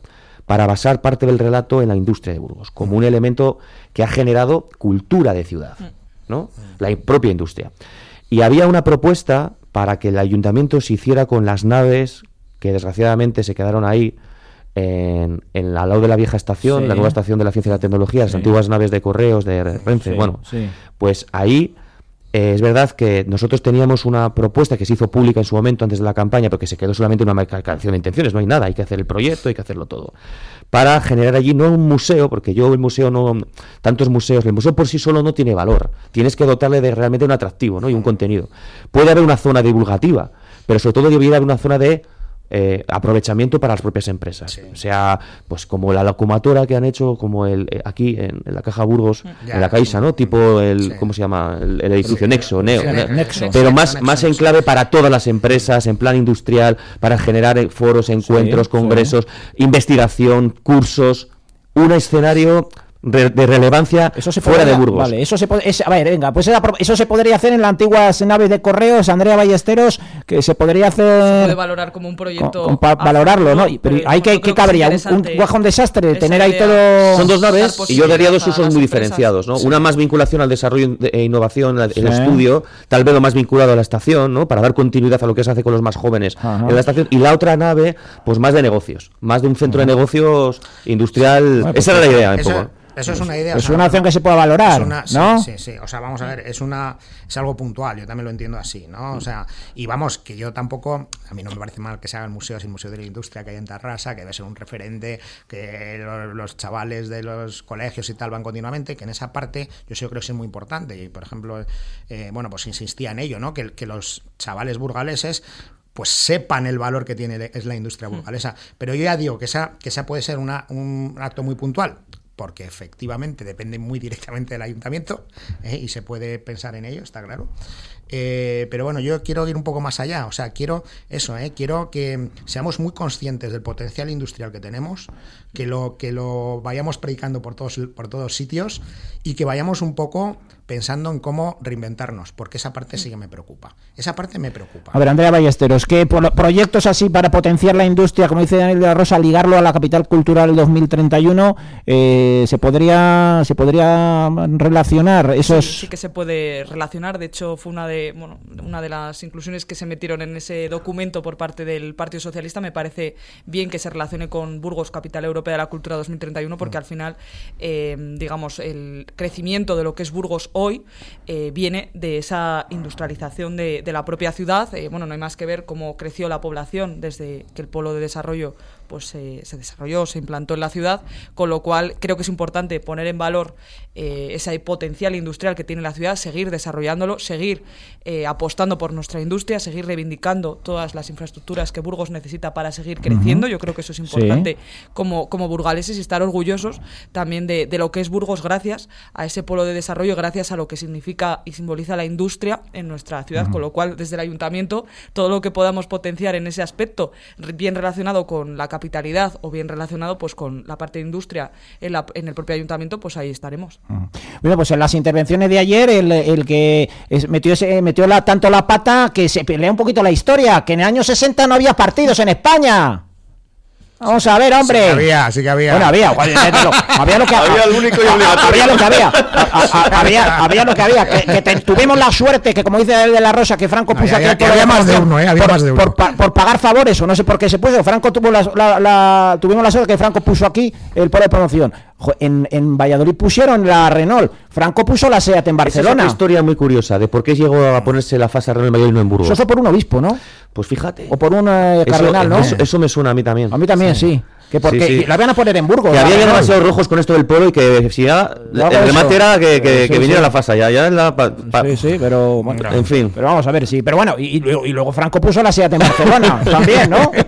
para basar parte del relato en la industria de Burgos, como un elemento que ha generado cultura de ciudad, ¿no? La propia industria. Y había una propuesta para que el ayuntamiento se hiciera con las naves que desgraciadamente se quedaron ahí en, al lado de la vieja estación, la nueva estación de la ciencia y la tecnología, las antiguas naves de correos de Renfe, bueno, pues ahí eh, es verdad que nosotros teníamos una propuesta que se hizo pública en su momento antes de la campaña, porque se quedó solamente una marcación de intenciones, no hay nada, hay que hacer el proyecto, hay que hacerlo todo. Para generar allí no un museo, porque yo el museo no, tantos museos, el museo por sí solo no tiene valor, tienes que dotarle de realmente un atractivo ¿no? y un contenido. Puede haber una zona divulgativa, pero sobre todo debería haber una zona de eh, aprovechamiento para las propias empresas. O sea, pues como la locomotora que han hecho, como el eh, aquí en, la Caja Burgos, en la Caixa, ¿no? Tipo el, ¿cómo se llama? El, edificio Nexo, Neo, pero más, más en clave para todas las empresas, en plan industrial, para generar eh, foros, encuentros, congresos, investigación, cursos, un escenario de relevancia eso se fuera de Burgos. Vale, eso se a ver, venga, pues eso se podría hacer en las antiguas naves de correos, Andrea Ballesteros, que se podría hacer. Se puede valorar como un proyecto. valorarlo, ¿no? Pero hay que, ¿qué cabría? Un, guajón desastre, tener ahí todo. Son dos naves y yo daría dos usos muy diferenciados, ¿no? Una más vinculación al desarrollo e innovación, el estudio, tal vez lo más vinculado a la estación, ¿no? Para dar continuidad a lo que se hace con los más jóvenes en la estación. Y la otra nave, pues más de negocios, más de un centro de negocios industrial. Esa pues era la idea, un poco. Eso es una idea. Es una opción que se pueda valorar, ¿no? Sí, sí, O sea, vamos a ver, es una es algo puntual, yo también lo entiendo así, ¿no? O sea, y vamos, que yo tampoco, a mí no me parece mal que se hagan museos y el Museo de la Industria que hay en Tarrasa, que debe ser un referente, que los, chavales de los colegios y tal van continuamente, que en esa parte yo sí creo que es muy importante. Y, por ejemplo, eh, bueno, pues insistía en ello, ¿no? Que, que los chavales burgaleses pues sepan el valor que tiene es la industria burgalesa. Pero yo ya digo que esa, que esa puede ser una, un acto muy puntual porque efectivamente depende muy directamente del ayuntamiento ¿eh? y se puede pensar en ello, está claro. Eh, pero bueno, yo quiero ir un poco más allá, o sea, quiero eso, ¿eh? quiero que seamos muy conscientes del potencial industrial que tenemos, que lo, que lo vayamos predicando por todos, por todos sitios y que vayamos un poco pensando en cómo reinventarnos, porque esa parte sí que me preocupa. Esa parte me preocupa. A ver, Andrea Ballesteros, ¿qué proyectos así para potenciar la industria, como dice Daniel de la Rosa, ligarlo a la capital cultural 2031, eh, se podría se podría relacionar esos sí, sí, que se puede relacionar, de hecho fue una de bueno, una de las inclusiones que se metieron en ese documento por parte del Partido Socialista, me parece bien que se relacione con Burgos Capital Europea de la Cultura 2031 porque mm. al final eh, digamos el crecimiento de lo que es Burgos hoy eh, viene de esa industrialización de, la propia ciudad. Eh, bueno, no hay más que ver cómo creció la población desde que el polo de desarrollo pues se desarrolló, se implantó en la ciudad, con lo cual creo que es importante poner en valor eh, ese potencial industrial que tiene la ciudad, seguir desarrollándolo, seguir eh, apostando por nuestra industria, seguir reivindicando todas las infraestructuras que Burgos necesita para seguir creciendo. Yo creo que eso es importante como, como burgaleses y estar orgullosos también de, lo que es Burgos gracias a ese polo de desarrollo, gracias a lo que significa y simboliza la industria en nuestra ciudad, con lo cual desde el ayuntamiento todo lo que podamos potenciar en ese aspecto, bien relacionado con la capitalidad o bien relacionado pues con la parte de industria en, en el propio ayuntamiento, pues ahí estaremos. Bueno, pues en las intervenciones de ayer, el, que metió, metió la, tanto la pata que se pelea un poquito la historia, que en el año 60 no había partidos en España. Vamos a ver, hombre. Sí que había, sí que había. Bueno, había. había lo que había. Había único y Había lo que había. había, había lo que había. Que, tuvimos la suerte, que como dice el de la Rosa, que Franco puso había, aquí había más de uno, ¿eh? Había por, más de uno. Por, pagar favores, o no sé por qué se puso. Franco tuvo la, tuvimos la suerte que Franco puso aquí el polo de promoción. En, en, Valladolid pusieron la Renault, Franco puso la SEAT en Barcelona. es una historia muy curiosa de por qué llegó a ponerse la fase Renault en Valladolid y no en Burgos. Eso fue por un obispo, ¿no? Pues fíjate. O por un eh, cardenal, ¿no? Eso, me suena a mí también. A mí también, sí. Que porque la van a poner en Burgos. Que había demasiados rojos con esto del pueblo y que si ya el remate era que, que, viniera la fase ya, ya la Sí, sí, pero bueno, en fin. Pero vamos a ver, sí, pero bueno, y, y, luego Franco puso la SEAT en Barcelona también, ¿no?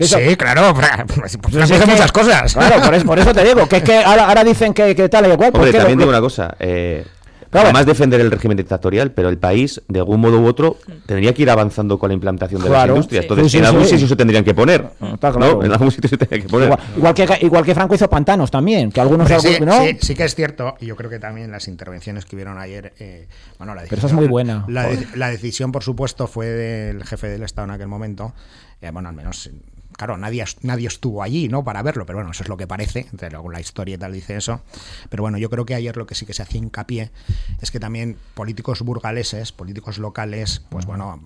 Sí, claro, pues, pues muchas cosas. Claro, por eso, por eso, te digo, que es que ahora, ahora dicen que, que tal y cual. Hombre, también digo una cosa, eh, Además defender el régimen dictatorial, pero el país, de algún modo u otro, tendría que ir avanzando con la implantación de las industrias. Entonces, en algún sitio se tendrían que poner. ¿no? En algún sitio se tendrían que poner. Igual, que, igual que Franco hizo pantanos también, que algunos... Sí, ¿no? sí, que es cierto, y yo creo que también las intervenciones que hubieron ayer... Eh, bueno, la pero esa es muy buena. La, decisión, por supuesto, fue del jefe del Estado en aquel momento. Eh, bueno, al menos claro, nadie, nadie estuvo allí, ¿no? Para verlo, pero bueno, eso es lo que parece, luego la historia y tal dice eso. Pero bueno, yo creo que ayer lo que sí que se hacía hincapié es que también políticos burgaleses, políticos locales, pues bueno,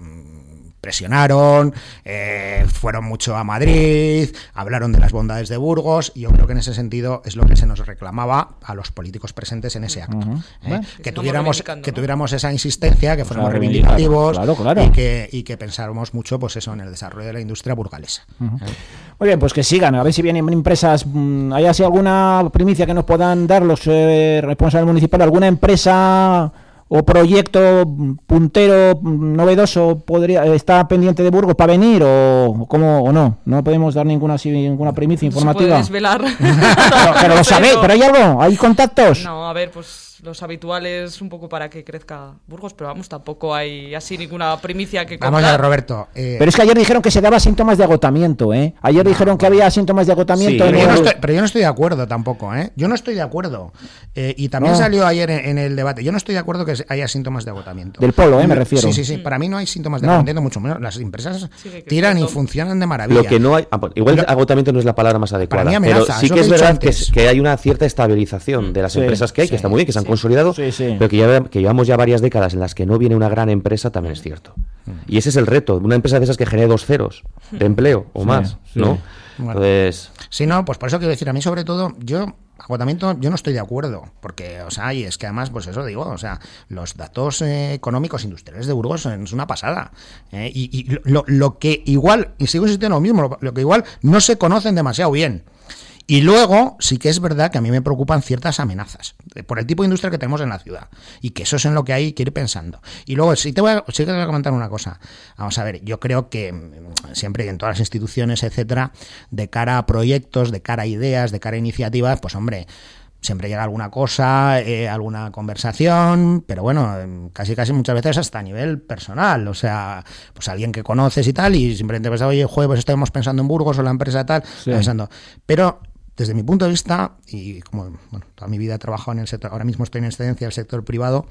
presionaron, eh, fueron mucho a Madrid, hablaron de las bondades de Burgos y yo creo que en ese sentido es lo que se nos reclamaba a los políticos presentes en ese acto. ¿eh? que, tuviéramos, que tuviéramos esa insistencia, que fuéramos reivindicativos Y, que, y que pensáramos mucho pues eso en el desarrollo de la industria burgalesa. Muy bien, pues que sigan, a ver si vienen empresas, mm, ¿hay así alguna primicia que nos puedan dar los eh, responsables municipales, alguna empresa o proyecto puntero novedoso podría está pendiente de Burgos para venir o cómo o no no podemos dar ninguna ninguna primicia informativa se puede desvelar. Pero, lo sabéis pero hay algo hay contactos. No a ver pues los habituales un poco para que crezca Burgos, pero vamos, tampoco hay así ninguna primicia que contar. Vamos a ver, Roberto. Eh, pero es que ayer dijeron que se daba síntomas de agotamiento, ¿eh? Ayer dijeron que había síntomas de agotamiento. pero, yo no estoy, pero, yo no estoy, de acuerdo tampoco, ¿eh? Yo no estoy de acuerdo. Eh, y también salió ayer en, el debate. Yo no estoy de acuerdo que haya síntomas de agotamiento. Del polo, ¿eh? Me refiero. Sí, sí, sí. Para mí no hay síntomas de agotamiento, mucho menos. Las empresas tiran y funcionan de maravilla. Lo que no hay. Ah, pues, igual agotamiento no es la palabra más adecuada. pero sí que es verdad que, hay una cierta estabilización de las empresas que hay, que está muy bien, que se han consolidado. Sí, sí pero que, llevamos ya varias décadas en las que no viene una gran empresa también es cierto. Y ese es el reto, una empresa de esas que genere dos ceros de empleo o más, ¿no? Entonces... Sí, no, pues por eso quiero decir, a mí sobre todo, yo agotamiento yo no estoy de acuerdo, porque, o sea, y es que además, pues eso digo, o sea, los datos eh, económicos industriales de Burgos es una pasada. Eh, y, lo, lo, que igual, y sigo insistiendo lo mismo, lo, que igual no se conocen demasiado bien. Y luego sí que es verdad que a mí me preocupan ciertas amenazas por el tipo de industria que tenemos en la ciudad y que eso es en lo que hay que ir pensando. Y luego sí te voy a, sí te voy a comentar una cosa. Vamos a ver, yo creo que mm, siempre en todas las instituciones, etcétera, de cara a proyectos, de cara a ideas, de cara a iniciativas, pues hombre, siempre llega alguna cosa, eh, alguna conversación, pero bueno, casi casi muchas veces hasta a nivel personal, o sea, pues alguien que conoces y tal, y simplemente pensaba, oye, jueves pues estamos pensando en Burgos o la empresa tal, pensando, pero desde mi punto de vista, y como toda mi vida he trabajado en el sector, ahora mismo estoy en excedencia del sector privado,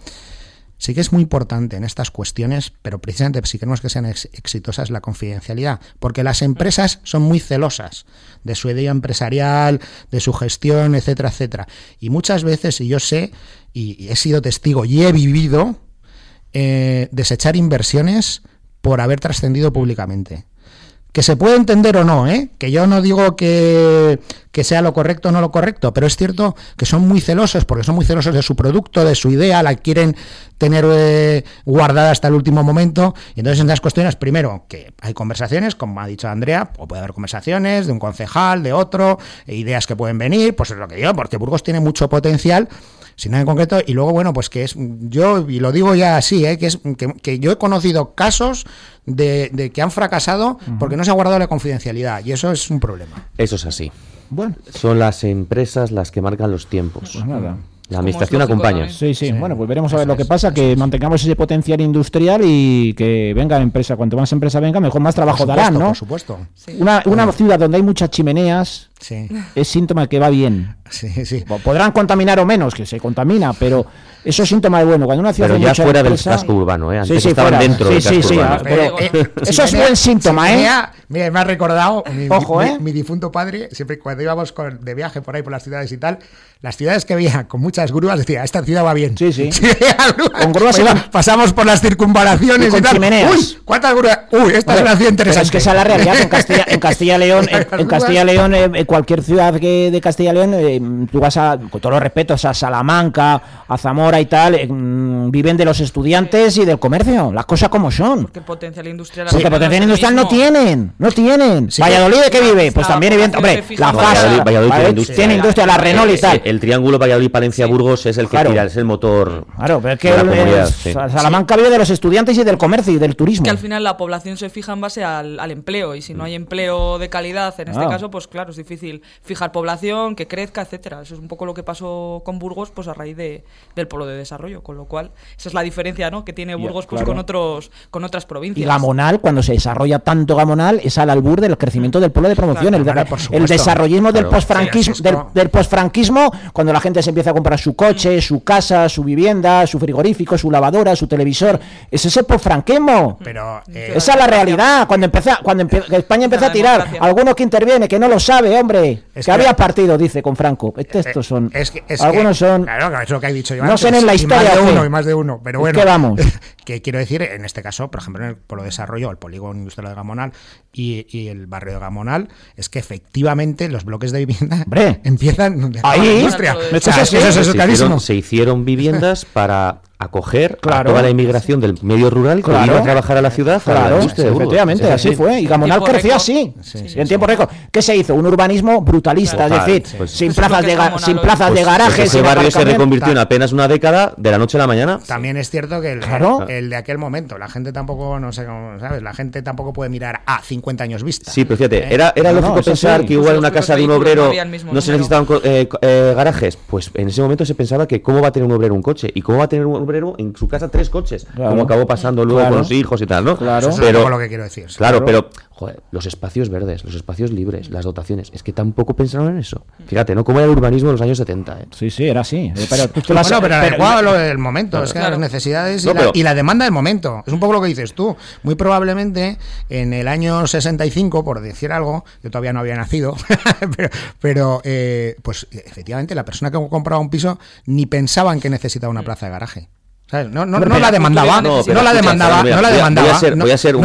sí que es muy importante en estas cuestiones, pero precisamente si queremos que sean exitosas, la confidencialidad, porque las empresas son muy celosas de su idea empresarial, de su gestión, etcétera, etcétera. Y muchas veces, y yo sé, y, he sido testigo y he vivido, eh, desechar inversiones por haber trascendido públicamente que se puede entender o no, ¿eh? que yo no digo que, sea lo correcto o no lo correcto, pero es cierto que son muy celosos, porque son muy celosos de su producto, de su idea, la quieren tener eh, guardada hasta el último momento. Y entonces en esas cuestiones, primero, que hay conversaciones, como ha dicho Andrea, o puede haber conversaciones de un concejal, de otro, e ideas que pueden venir, pues es lo que digo, porque Burgos tiene mucho potencial sin nada en concreto. Y luego, bueno, pues que es, yo, y lo digo ya así, ¿eh? que es que, yo he conocido casos de, que han fracasado porque no se ha guardado la confidencialidad, y eso es un problema. Eso es así. Bueno. Son las empresas las que marcan los tiempos. Pues nada. La administración acompaña. Sí, sí, Bueno, pues veremos a ver lo que pasa, que mantengamos ese potencial industrial y que venga empresa. Cuanto más empresa venga, mejor más trabajo darán, ¿no? Por supuesto. Una, una ciudad donde hay muchas chimeneas es síntoma que va bien. Sí, sí. Podrán contaminar o menos, que se contamina, pero eso es síntoma de bueno. Cuando una ciudad pero ya fuera del casco urbano, ¿eh? Antes sí, sí, estaban dentro del casco sí, urbano. Pero, eh, eso es buen síntoma, ¿eh? Mira, me ha recordado mi, Ojo, ¿eh? mi, difunto padre, siempre cuando íbamos de viaje por ahí por las ciudades y tal, las ciudades que veía con muchas grúas decía, esta ciudad va bien. Sí, sí. con grúas Pasamos por las circunvalaciones y, tal. Uy, ¿cuántas grúas? Uy, esta es una ciudad interesante. es que esa es la realidad. En Castilla, en Castilla León, en, Castilla León, eh, cualquier ciudad que de Castilla León, eh, tú vas a, con todos los respetos, a Salamanca, a Zamora y tal, eh, mm, viven de los estudiantes y del comercio. Las cosas como son. Porque potencial industrial. Porque potencial industrial no tienen, no tienen. Valladolid, ¿de qué vive? Pues también, evidentemente, hombre, la FASA, Valladolid, tiene industria, la Renault y tal el triángulo Valladolid-Palencia-Burgos es el que tira, es el motor. Claro, pero es que Salamanca vive de los estudiantes y del comercio y del turismo. que al final la población se fija en base al, empleo y si no hay empleo de calidad, en este caso, pues claro, es difícil fijar población, que crezca, etcétera. Eso es un poco lo que pasó con Burgos, pues a raíz de, del polo de desarrollo, con lo cual esa es la diferencia, ¿no? Que tiene Burgos pues con otros con otras provincias. Y Gamonal, cuando se desarrolla tanto Gamonal, es al albur del crecimiento del polo de promoción, el, desarrollismo del posfranquismo, del, del posfranquismo cuando la gente se empieza a comprar su coche, su casa, su vivienda, su frigorífico, su lavadora, su televisor. Ese es el franquemo. Pero, eh, Esa es la realidad. Cuando, empezó, cuando España empezó a tirar, algunos que interviene, que no lo sabe, hombre, que, había partido, dice con Franco. Eh, estos son. algunos son. Claro, es lo que dicho yo. No sé en la historia. Más de uno y más de uno. Pero bueno. ¿Qué vamos? que quiero decir, en este caso, por ejemplo, en el Polo Desarrollo, el polígono industrial de Gamonal y, el barrio de Gamonal, es que efectivamente los bloques de vivienda empiezan ahí se hicieron vivienron para acoger a toda la inmigración del medio rural que iba a trabajar a la ciudad claro, efectivamente así fue y Gamonal creció así. En tiempo récord. ¿qué se hizo? un urbanismo brutalista es decir pues sin plazas de sin plazas de pues garajes ese barrio se reconvirtió en apenas una década de la noche a la mañana. También es cierto que el, el, de aquel momento. La gente tampoco no sé cómo sabes la gente tampoco puede mirar a 50 años vista. Sí pero fíjate ¿Eh? era, era lógico pensar que igual en una casa de un obrero no se necesitaban eh, eh, garajes. Pues en ese momento se pensaba que cómo va a tener un obrero un coche y cómo va a tener un en su casa tres coches, como acabó pasando luego con los hijos y tal, ¿no? Claro, pero, lo que quiero decir. Claro, pero joder, los espacios verdes, los espacios libres, las dotaciones, es que tampoco pensaron en eso. Fíjate, ¿no? Como era el urbanismo en los años 70. ¿eh? Sí, sí, era así. Eh, pero, pero, lo del momento, es que las necesidades y, la, demanda del momento. Es un poco lo que dices tú. Muy probablemente en el año 65, por decir algo, yo todavía no había nacido, pero, eh, pues efectivamente la persona que compraba un piso ni pensaba en que necesitaba una plaza de garaje. No, no, no, la demandaba, no, la demandaba, no la demandaba, voy a ser, voy a ser,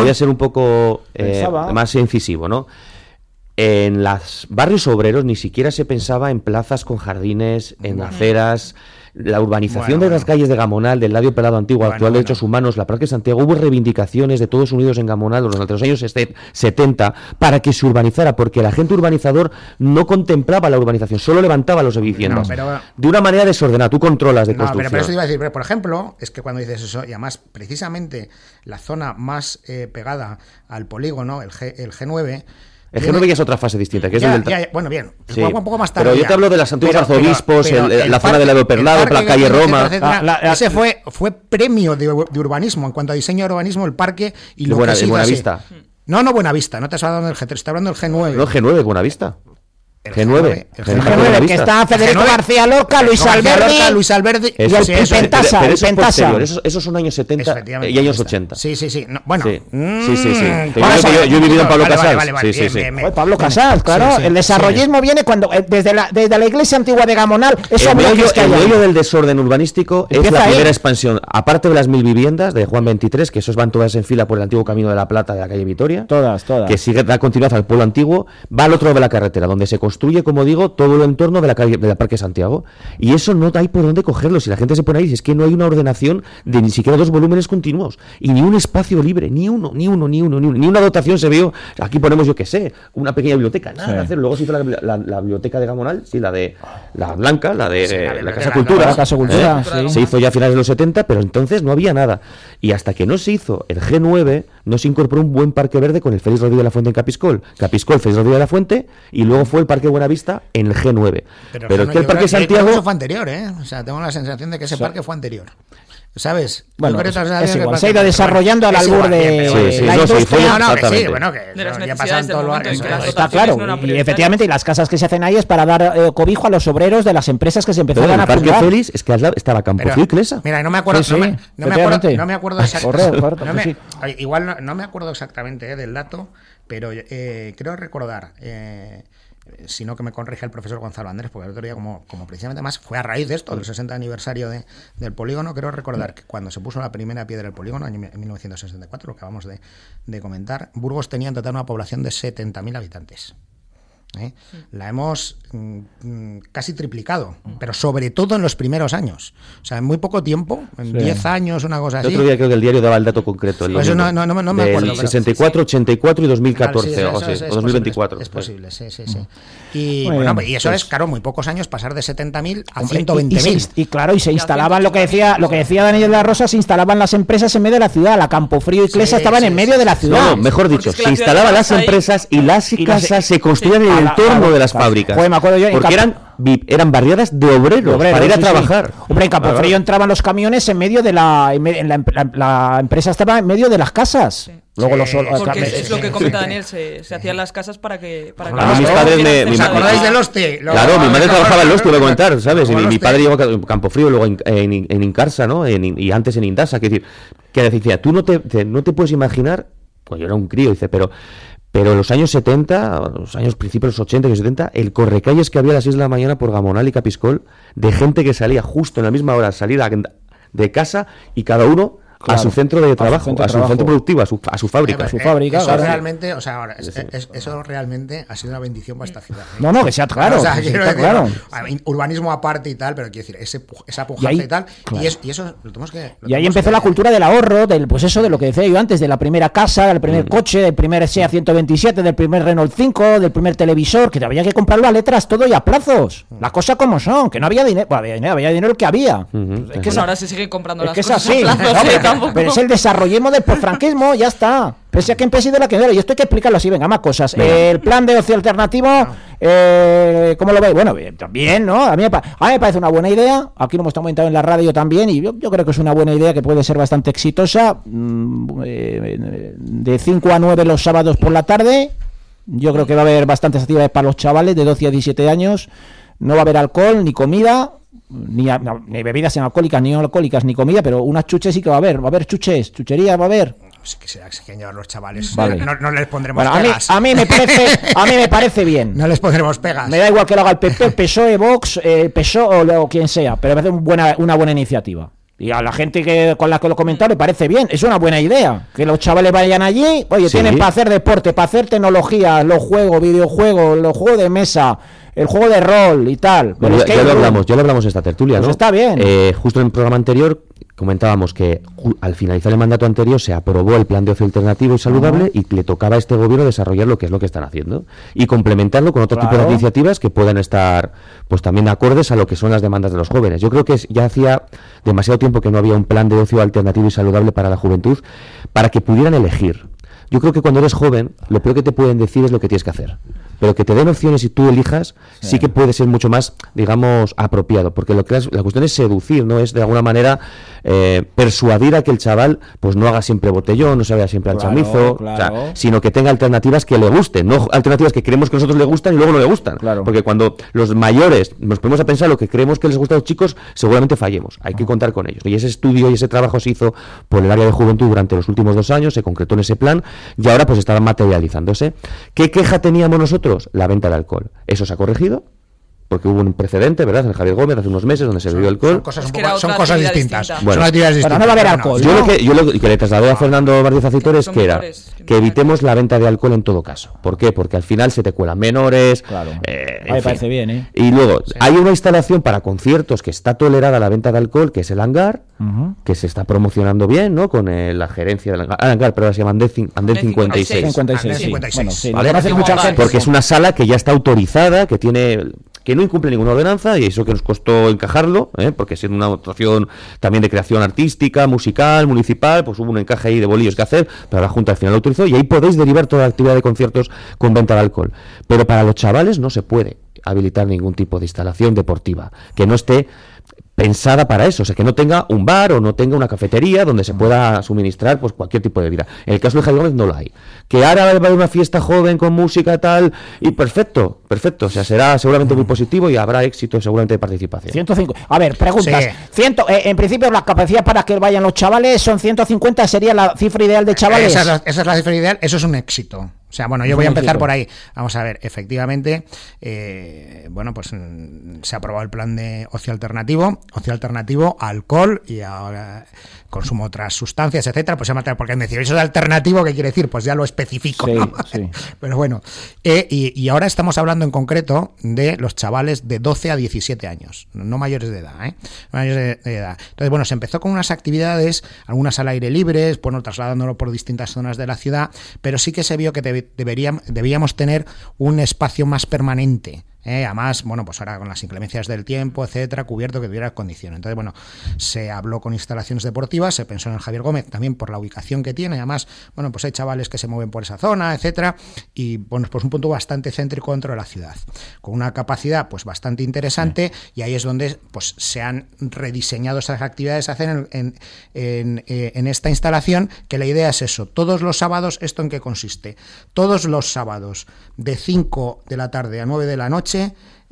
Voy a ser un poco eh, más incisivo, ¿no? En los barrios obreros ni siquiera se pensaba en plazas con jardines, en aceras, la urbanización de las calles de Gamonal, del Ladio Pelado Antiguo, actual de Derechos Humanos, la Parque Santiago, hubo reivindicaciones de todos unidos en Gamonal durante los años 70 para que se urbanizara, porque el agente urbanizador no contemplaba la urbanización, solo levantaba los edificios. De una manera desordenada, tú controlas de construcción. Pero, eso iba a decir, por ejemplo, es que cuando dices eso, y además precisamente la zona más eh, pegada al polígono, el, G, el G9, el G9 ya es otra fase distinta, que es el bueno, bien, un poco más tarde. Pero yo te hablo de las antiguos arzobispos, la zona del lado Perlado, la calle Roma. ese fue, fue premio de, urbanismo en cuanto a diseño de urbanismo, el parque y lo buena, que Buena Vista. No, no Buena Vista, no te has hablando del G3, estoy hablando del G9. No, G9, Buena Vista. El G9, el G9, que está Federico García Lorca, Luis Alberdi, Luis Alberdi y el Pentasa, el Pentasa. Esos, son años 70 y años 80. Sí, sí, sí. bueno. Sí, sí, sí. Mm, yo, he vivido en Pablo Casals. Sí, sí, sí. Pablo Casals, claro. el desarrollismo viene cuando eh, desde la, desde la iglesia antigua de Gamonal, eso el meollo del desorden urbanístico es la primera expansión, aparte de las mil viviendas de Juan 23, que esos van todas en fila por el antiguo Camino de la Plata de la calle Vitoria. Todas, todas. Que sigue da continuidad al pueblo antiguo, va al otro lado de la carretera, donde se construye, como digo, todo el entorno de la calle del Parque Santiago. Y eso no hay por dónde cogerlo. Si la gente se pone ahí, es que no hay una ordenación de ni siquiera dos volúmenes continuos. Y ni un espacio libre, ni uno, ni uno, ni uno, ni uno. Ni una dotación se vio. Aquí ponemos, yo qué sé, una pequeña biblioteca. Nada hacer. Luego se hizo la, biblioteca de Gamonal, sí, la de la blanca, la de la, Casa Cultura. La Casa Cultura Se hizo ya a finales de los 70, pero entonces no había nada. Y hasta que no se hizo el G9, no se incorporó un buen parque verde con el Félix Rodríguez de la Fuente en Capiscol. Capiscol, Félix Rodríguez de la Fuente, y luego fue el Parque Buenavista en el G9. Pero, es que el Parque Santiago. Fue anterior, ¿eh? O sea, tengo la sensación de que ese parque fue anterior. ¿Sabes? Bueno, es, igual, se ha ido desarrollando al albur de la industria. No, que sí, bueno, que ya pasan todo lo Está claro, y efectivamente, y las casas que se hacen ahí es para dar eh, cobijo a los obreros de las empresas que se empezaron a fundar. El Parque Félix es que estaba Campo Frío y Clesa. Mira, no me acuerdo, no, me, no, me acuerdo no me acuerdo exactamente. igual no, me acuerdo exactamente eh, del dato, pero eh, creo recordar eh, sino que me corrige el profesor Gonzalo Andrés, porque el otro día, como, como precisamente más fue a raíz de esto, del 60 aniversario de, del polígono, quiero recordar que cuando se puso la primera piedra del polígono, en 1964, lo que acabamos de, de comentar, Burgos tenía en total una población de 70.000 habitantes. ¿Eh? La hemos mm, mm, casi triplicado, pero sobre todo en los primeros años. O sea, en muy poco tiempo, en 10 años, una cosa así. El otro día creo que el diario daba el dato concreto. El pues no, no, no, me acuerdo. 64, 84 y 2014, o, 2024. Es posible, sí, sí, sí. Y, bueno, y eso es, claro, muy pocos años pasar de 70.000 a 120.000. Y, y, claro, y se instalaban, lo que decía lo que decía Daniel de la Rosa, se instalaban las empresas en medio de la ciudad. La Campofrío y Clesa estaban en medio de la ciudad. No, mejor dicho, se instalaban las empresas y las casas se construían en el entorno de las fábricas. porque eran eran barriadas de obreros, para ir a trabajar. Hombre, en Campofrío entraban los camiones en medio de la, la, empresa estaba en medio de las casas. Luego los Porque es, lo que comenta Daniel, se, hacían las casas para que. Para que mis padres me, ¿Os acordáis del Oste? Claro, mi madre trabajaba en el Oste, voy a comentar, ¿sabes? Y mi, padre llegó a Campofrío, luego en, en, Incarsa, ¿no? y antes en Indasa. Que decir, que decía, tú no te, no te puedes imaginar, pues yo era un crío, dice, pero pero en los años 70, los años principios los 80 y 70, el correcalles que había a las 6 de la mañana por Gamonal y Capiscol, de gente que salía justo en la misma hora, salir de casa y cada uno a su centro de trabajo, a su centro, productivo, a su, a su fábrica. su fábrica eso realmente, o sea, eso realmente ha sido una bendición para esta ciudad. ¿eh? No, no, que sea claro. claro. urbanismo aparte y tal, pero quiero decir, ese, esa pujanza y, tal. Y, eso lo tenemos que. y ahí empezó la cultura del ahorro, del pues eso de lo que decía yo antes, de la primera casa, del primer mm. coche, del primer SEA 127, del primer Renault 5, del primer televisor, que había que comprarlo a letras todo y a plazos. Mm. Las cosas como son, que no había dinero, había dinero, había dinero que había. es que ahora se sigue comprando las cosas. Es así. Pero es el desarrollemos del franquismo ya está. Pese a que empiece de la que Y esto hay que explicarlo así, venga, más cosas. El plan de ocio alternativo, eh, ¿cómo lo veis? Bueno, bien, ¿no? A mí, me parece una buena idea. Aquí lo hemos comentado en la radio también. Y yo, creo que es una buena idea que puede ser bastante exitosa. Mm, eh, de 5 a 9 los sábados por la tarde. Yo creo que va a haber bastantes actividades para los chavales de 12 a 17 años. No va a haber alcohol ni comida ni, ni, bebidas alcohólicas, ni alcohólicas, ni comida, pero unas chuches sí que va a haber. Va a haber chuches, chuchería va a haber. Pues que se, se llevar los chavales. No, les pondremos pegas. A mí, me parece, a mí me parece bien. No les pondremos pegas. Me da igual que lo haga el PP, el PSOE, Vox, el PSOE o, quien sea, pero me parece buena, una buena iniciativa. Y a la gente que con la que lo comentado me parece bien, es una buena idea. Que los chavales vayan allí, oye, tienen para hacer deporte, para hacer tecnología, los juegos, videojuegos, los juegos de mesa, el juego de rol y tal. ya, lo hablamos, ya lo hablamos esta tertulia, pues ¿no? está bien. Eh, justo en el programa anterior comentábamos que al finalizar el mandato anterior se aprobó el plan de ocio alternativo y saludable y le tocaba a este gobierno desarrollar lo que es lo que están haciendo y complementarlo con otro tipo de iniciativas que puedan estar pues también acordes a lo que son las demandas de los jóvenes. Yo creo que ya hacía demasiado tiempo que no había un plan de ocio alternativo y saludable para la juventud para que pudieran elegir yo creo que cuando eres joven, lo peor que te pueden decir es lo que tienes que hacer. Pero que te den opciones y tú elijas, sí, que puede ser mucho más, digamos, apropiado. Porque lo que la cuestión es seducir, ¿no? Es de alguna manera eh, persuadir a que el chaval pues no haga siempre botellón, no se vaya siempre al chamizo, sino que tenga alternativas que le gusten, no alternativas que creemos que a nosotros le gustan y luego no le gustan. Porque cuando los mayores nos ponemos a pensar lo que creemos que les gusta a los chicos, seguramente fallemos. Hay que contar con ellos. Y ese estudio y ese trabajo se hizo por el área de juventud durante los últimos dos años, se concretó en ese plan y ahora pues está materializándose. ¿Qué queja teníamos nosotros? La venta de alcohol. Eso se ha corregido porque hubo un precedente, ¿verdad? En Javier Gómez hace unos meses donde se bebió alcohol. Son cosas, son cosas distintas. Bueno, son actividades distintas. no va a haber alcohol. Yo, lo que, yo lo que le trasladé a Fernando Martínez Acitores que era que evitemos la venta de alcohol en todo caso. ¿Por qué? Porque al final se te cuelan menores. Claro. Eh, me parece bien, ¿eh? Y luego, hay una instalación para conciertos que está tolerada la venta de alcohol, que es el hangar, que se está promocionando bien, ¿no? Con eh, la gerencia del hangar, ah, hangar pero ahora se llama Andén, 56. 56. 56. sí, ¿vale? Porque es una sala que ya está autorizada, que tiene que no incumple ninguna ordenanza y eso que nos costó encajarlo, ¿eh? porque siendo una actuación también de creación artística, musical, municipal, pues hubo un encaje ahí de bolillos que hacer, pero la Junta al final lo autorizó y ahí podéis derivar toda la actividad de conciertos con venta de alcohol. Pero para los chavales no se puede habilitar ningún tipo de instalación deportiva que no esté pensada para eso, o sea, que no tenga un bar o no tenga una cafetería donde se pueda suministrar pues cualquier tipo de vida. En el caso de Javier Gómez no lo hay. Que ahora va a haber una fiesta joven con música tal y perfecto, perfecto, o sea, será seguramente muy positivo y habrá éxito seguramente de participación. 105. A ver, preguntas. Ciento, eh, en principio las capacidades para que vayan los chavales son 150, sería la cifra ideal de chavales. esa es la cifra ideal, eso es un éxito. O sea, bueno, yo voy a empezar por ahí. Vamos a ver, efectivamente, eh, bueno, pues mm, se ha aprobado el plan de ocio alternativo, ocio alternativo, alcohol y ahora consumo otras sustancias, etcétera, pues se llama, porque me decir, eso de alternativo, ¿qué quiere decir? Pues ya lo especifico. Pero bueno, eh, y, ahora estamos hablando en concreto de los chavales de 12 a 17 años, no mayores de edad, ¿eh? Mayores de, edad. Entonces, bueno, se empezó con unas actividades, algunas al aire libre, bueno, trasladándolo por distintas zonas de la ciudad, pero sí que se vio que deberíamos, debíamos tener un espacio más permanente ¿eh? además, bueno, pues ahora con las inclemencias del tiempo, etcétera, cubierto que tuviera condiciones. Entonces, bueno, se habló con instalaciones deportivas, se pensó en el Javier Gómez también por la ubicación que tiene. Además, bueno, pues hay chavales que se mueven por esa zona, etcétera, y bueno, pues un punto bastante céntrico dentro de la ciudad, con una capacidad pues bastante interesante, y ahí es donde pues se han rediseñado esas actividades a hacer en, en, eh, en esta instalación, que la idea es eso, todos los sábados, ¿esto en qué consiste? Todos los sábados, de 5 de la tarde a 9 de la noche,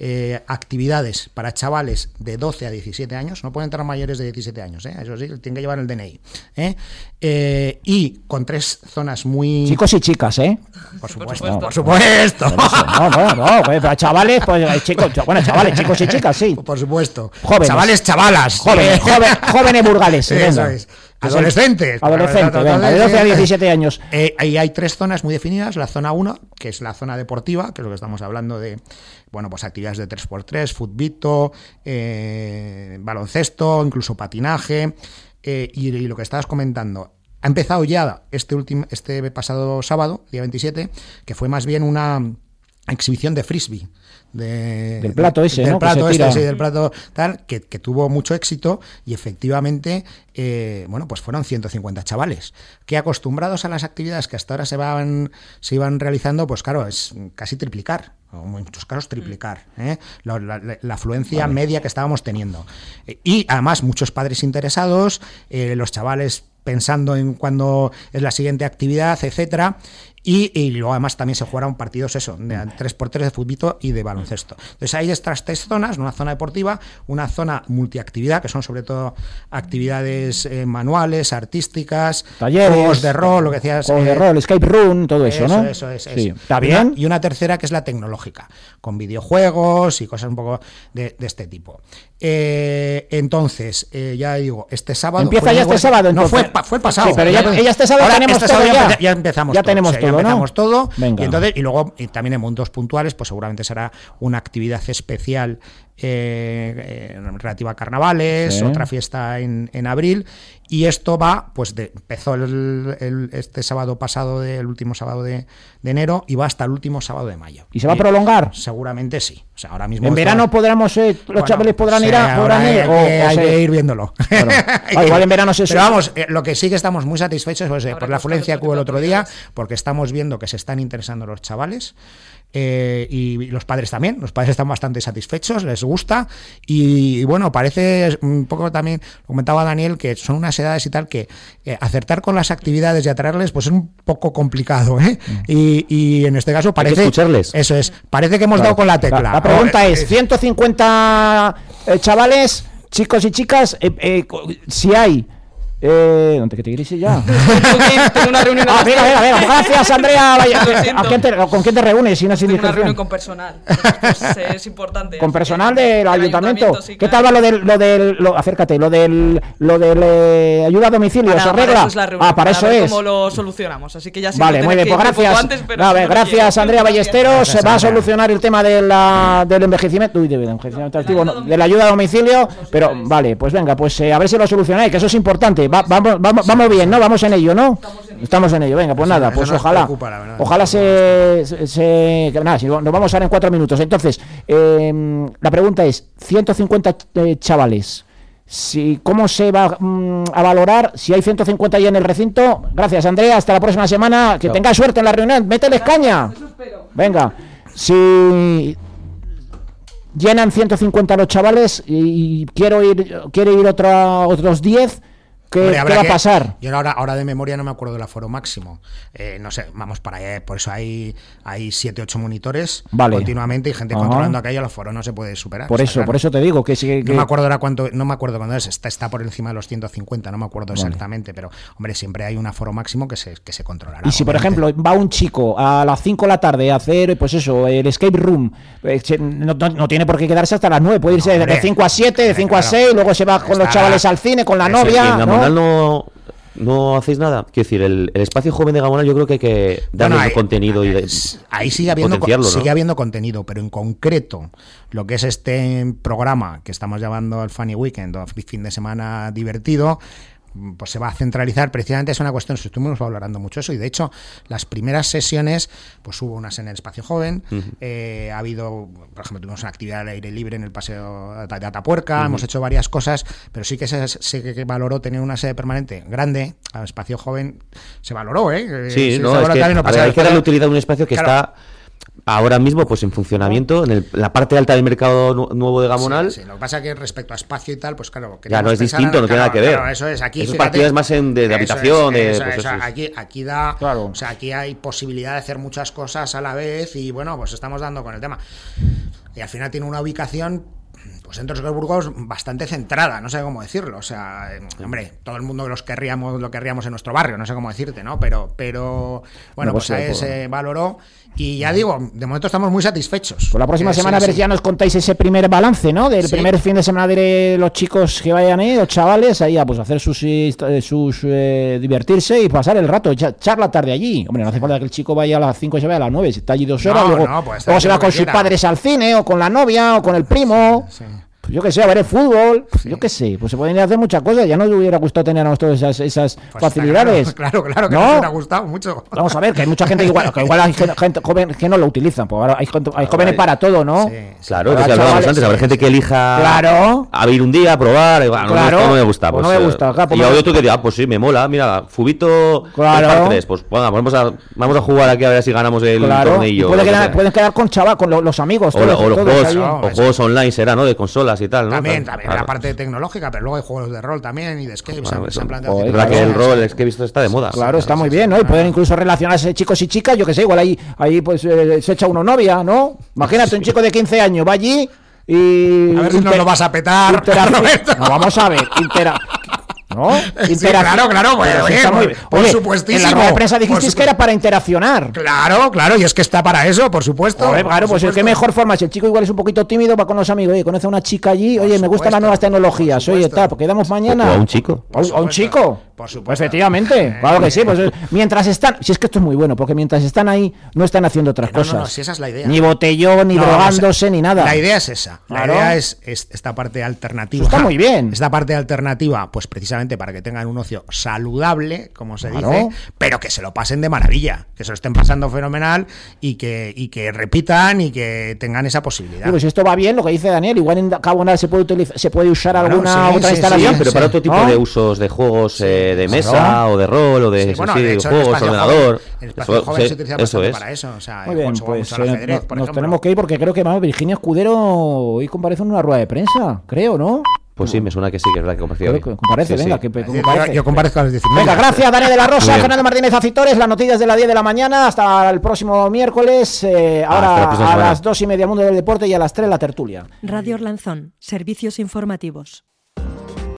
eh, actividades para chavales de 12 a 17 años, no pueden entrar mayores de 17 años, ¿eh? eso sí, tienen que llevar el DNI. ¿eh? y con tres zonas muy... Chicos y chicas, ¿eh? Por supuesto, por supuesto. No, no, no, pues, para chavales, pues chicos, bueno, chavales, chicos y chicas, sí. Por supuesto. Jóvenes. Chavales, chavalas. Jóvenes, jóvenes burgales. Eso es. Adolescentes. Adolescentes, de 12 a 17 años. Eh, ahí hay tres zonas muy definidas. La zona 1, que es la zona deportiva, que es lo que estamos hablando de, bueno, pues actividades de 3x3, futbito, eh, baloncesto, incluso patinaje. Eh, y, lo que estabas comentando, ha empezado ya este, último, este pasado sábado, día 27, que fue más bien una exhibición de frisbee del plato ese, del plato este, sí, del plato tal, que, tuvo mucho éxito y efectivamente, eh, bueno, pues fueron 150 chavales, que acostumbrados a las actividades que hasta ahora se, van, se iban realizando, pues claro, es casi triplicar, o en muchos casos triplicar, ¿eh? la, afluencia media que estábamos teniendo. Y además muchos padres interesados, eh, los chavales pensando en cuándo es la siguiente actividad, etcétera, y, luego además también se jugaron partidos eso, de 3x3 de fútbol y de baloncesto. Entonces hay estas tres zonas, una zona deportiva, una zona multiactividad, que son sobre todo actividades eh, manuales, artísticas, talleres, juegos de rol, lo que decías. Juegos de eh, rol, escape room, todo eso, ¿no? Eso es. Sí. ¿Está bien? y una tercera que es la tecnológica, con videojuegos y cosas un poco de, este tipo. Eh, entonces, ya digo, este sábado. Empieza ya este sábado, No, fue, fue pasado. Sí, pero ya, este sábado tenemos este todo ya. ya. empezamos ya tenemos todo empezamos todo. Y, entonces, y luego y también en mundos puntuales, pues seguramente será una actividad especial eh, relativa a carnavales, otra fiesta en, en abril y esto va, pues empezó el, este sábado pasado, el último sábado de, enero, y va hasta el último sábado de mayo. ¿Y se va a prolongar? Seguramente sí. O sea, ahora mismo ¿En verano podremos, eh, los chavales podrán ir a podrán ir, hay, que ir viéndolo. Ah, igual en verano se Pero vamos, eh, lo que sí que estamos muy satisfechos pues, eh, por la afluencia que hubo el otro día, porque estamos viendo que se están interesando los chavales. Eh, y los padres también, los padres están bastante satisfechos, les gusta y, bueno, parece un poco también, comentaba Daniel, que son unas edades y tal que eh, acertar con las actividades y atraerles pues es un poco complicado ¿eh? Mm. y, en este caso parece... escucharles. Eso es, parece que hemos dado con la tecla. La, pregunta es, 150 chavales, chicos y chicas, si hay eh, ¿Dónde que te quieres ya? Tengo una reunión. Ah, venga, venga. Gracias, Andrea. ¿Con quién te reúnes? Sin Tengo una reunión con personal. Pues, es importante. ¿Con personal del ayuntamiento? ¿Qué tal va lo del. Lo del lo, acércate, lo del. Lo del eh, ayuda a domicilio? Para, ¿Se arregla? Para eso es la reunión, ah, para, eso es. ¿Cómo lo solucionamos? Así que ya Vale, muy bien, pues gracias. Antes, no, gracias, Andrea Ballesteros. Se va a solucionar el tema de la, del envejecimiento. Uy, del envejecimiento activo, de la ayuda a domicilio. Pero vale, pues venga, pues eh, a ver si lo solucionáis, que eso es importante vamos, vamos, vamos bien, ¿no? Vamos en ello, ¿no? Estamos en ello, venga, pues nada, pues ojalá. ojalá se, se, Nada, si nos vamos a ver en cuatro minutos. Entonces, em, la pregunta es: 150 eh, chavales. Si, ¿Cómo se va mm, a valorar si hay 150 ya en el recinto? Gracias, Andrea. Hasta la próxima semana. Que tenga suerte en la reunión. Mételes caña. Venga. Si llenan 150 los chavales y quiero ir quiere ir otra, otros 10 ¿Qué, va a pasar? Yo ahora, ahora de memoria no me acuerdo del aforo máximo. Eh, no sé, vamos para allá. Por eso hay, hay 7, 8 monitores continuamente y gente controlando aquello. El aforo no se puede superar. Por eso, por eso te digo que, sí, No me acuerdo ahora cuánto, no me acuerdo cuándo es. Está, está por encima de los 150, no me acuerdo exactamente. Pero, hombre, siempre hay un aforo máximo que se, que se controlará. Y si, por ejemplo, va un chico a las 5 de la tarde a hacer, pues eso, el escape room, eh, no, tiene por qué quedarse hasta las 9. Puede irse de 5 a 7, de 5 a 6, luego se va con los chavales al cine, con la novia. ¿No? no hacéis nada. Quiero decir, el, espacio joven de Gamonal yo creo que hay que darle contenido y ahí sigue habiendo, sigue habiendo contenido, pero en concreto lo que es este programa que estamos llamando el Funny Weekend o fin de semana divertido, pues se va a centralizar, precisamente es una cuestión, estuvimos hablando mucho eso, y de hecho, las primeras sesiones, pues hubo unas en el espacio joven, eh, ha habido, por ejemplo, tuvimos una actividad al aire libre en el paseo de Atapuerca, hemos hecho varias cosas, pero sí que se, que valoró tener una sede permanente grande, al espacio joven se valoró, ¿eh? Sí, no, es que, hay que darle utilidad a un espacio que está ahora mismo pues en funcionamiento en, la parte alta del mercado nuevo de Gamonal. Sí, Lo que pasa es que respecto a espacio y tal, pues claro. Ya no es distinto, no tiene nada que ver. eso es, aquí. Esos partidos más en, de, habitación. pues aquí, aquí da. O sea, aquí hay posibilidad de hacer muchas cosas a la vez y bueno, pues estamos dando con el tema. Y al final tiene una ubicación pues centros de Burgos bastante centrada, no sé cómo decirlo. O sea, hombre, todo el mundo los querríamos, lo querríamos en nuestro barrio, no sé cómo decirte, ¿no? Pero, pero bueno, pues, pues se valoró y ya digo, de momento estamos muy satisfechos. Por pues la próxima semana a ver si ya nos contáis ese primer balance, ¿no? Del primer fin de semana de los chicos que vayan ahí, los chavales, ahí a pues hacer sus, eh, sus eh, divertirse y pasar el rato, echar la tarde allí. Hombre, no hace falta que el chico vaya a las 5 y se vaya a las 9, si está allí dos horas, luego, pues se va con sus padres al cine, o con la novia, o con el primo. Sí yo qué sé, a ver el fútbol, yo qué sé, pues se pueden hacer muchas cosas, ya nos hubiera gustado tener a nosotros esas, esas pues facilidades. Claro, claro, que nos hubiera gustado mucho. Vamos a ver, que hay mucha gente igual, que igual hay gente joven que no lo utilizan, pues hay, hay jóvenes para todo, ¿no? claro, que hablábamos antes, habrá gente que elija claro. a ir un día, a probar, igual, claro. no, me gusta. Pues, no me gusta, claro, pues y otro que diga, ah, pues sí, me mola, mira, Fubito claro. tres, pues bueno, vamos a, vamos a jugar aquí a ver si ganamos el tornillo. Puede quedar, pueden quedar con chaval, con los amigos. O, los juegos online será, ¿no? De consolas y tal, ¿no? También, la parte tecnológica, pero luego hay juegos de rol también y de escape. que el rol, es que he visto, está de moda. Claro, está muy bien, ¿no? Y pueden incluso relacionarse chicos y chicas, yo que sé, igual ahí, ahí pues eh, se echa uno novia, ¿no? Imagínate un chico de 15 años, va allí y... A ver si no lo vas a petar. No, vamos a ver. Intera ¿No? claro, claro, pues, por supuestísimo. En la prensa dijisteis que era para interaccionar. Claro, claro, y es que está para eso, por supuesto. claro, pues es que mejor forma, si el chico igual es un poquito tímido, va con los amigos, oye, conoce a una chica allí, oye, me gustan las nuevas tecnologías, oye, tal, porque damos mañana. O a un chico. O a un chico. Por supuesto. efectivamente, claro que sí. Pues, mientras están, si es que esto es muy bueno, porque mientras están ahí no están haciendo otras cosas. No, si esa es la idea. Ni botellón, ni drogándose, ni nada. La idea es esa. La idea es, esta parte alternativa. está muy bien. Esta parte alternativa, pues precisamente para que tengan un ocio saludable, como se dice, pero que se lo pasen de maravilla, que se lo estén pasando fenomenal y que, y que repitan y que tengan esa posibilidad. Pues si esto va bien, lo que dice Daniel, igual en Cabo se puede utilizar, se puede usar alguna otra instalación, pero para otro tipo de usos de juegos eh, de mesa o de rol o de, juegos, ordenador. el espacio joven se utiliza eso es. para eso. O sea, Muy bien, pues eh, nos tenemos que ir porque creo que Virginia Escudero hoy comparece en una rueda de prensa, creo, ¿no? Pues sí, me suena que sí, que es verdad que compareció hoy. Comparece, venga, que, comparece. Yo, comparezco a las 19. Venga, gracias, Daniel de la Rosa, Fernando Martínez Acitores, las noticias de las 10 de la mañana hasta el próximo miércoles. Eh, ahora a las 2 y media Mundo del Deporte y a las 3 la tertulia. Radio Orlanzón, servicios informativos.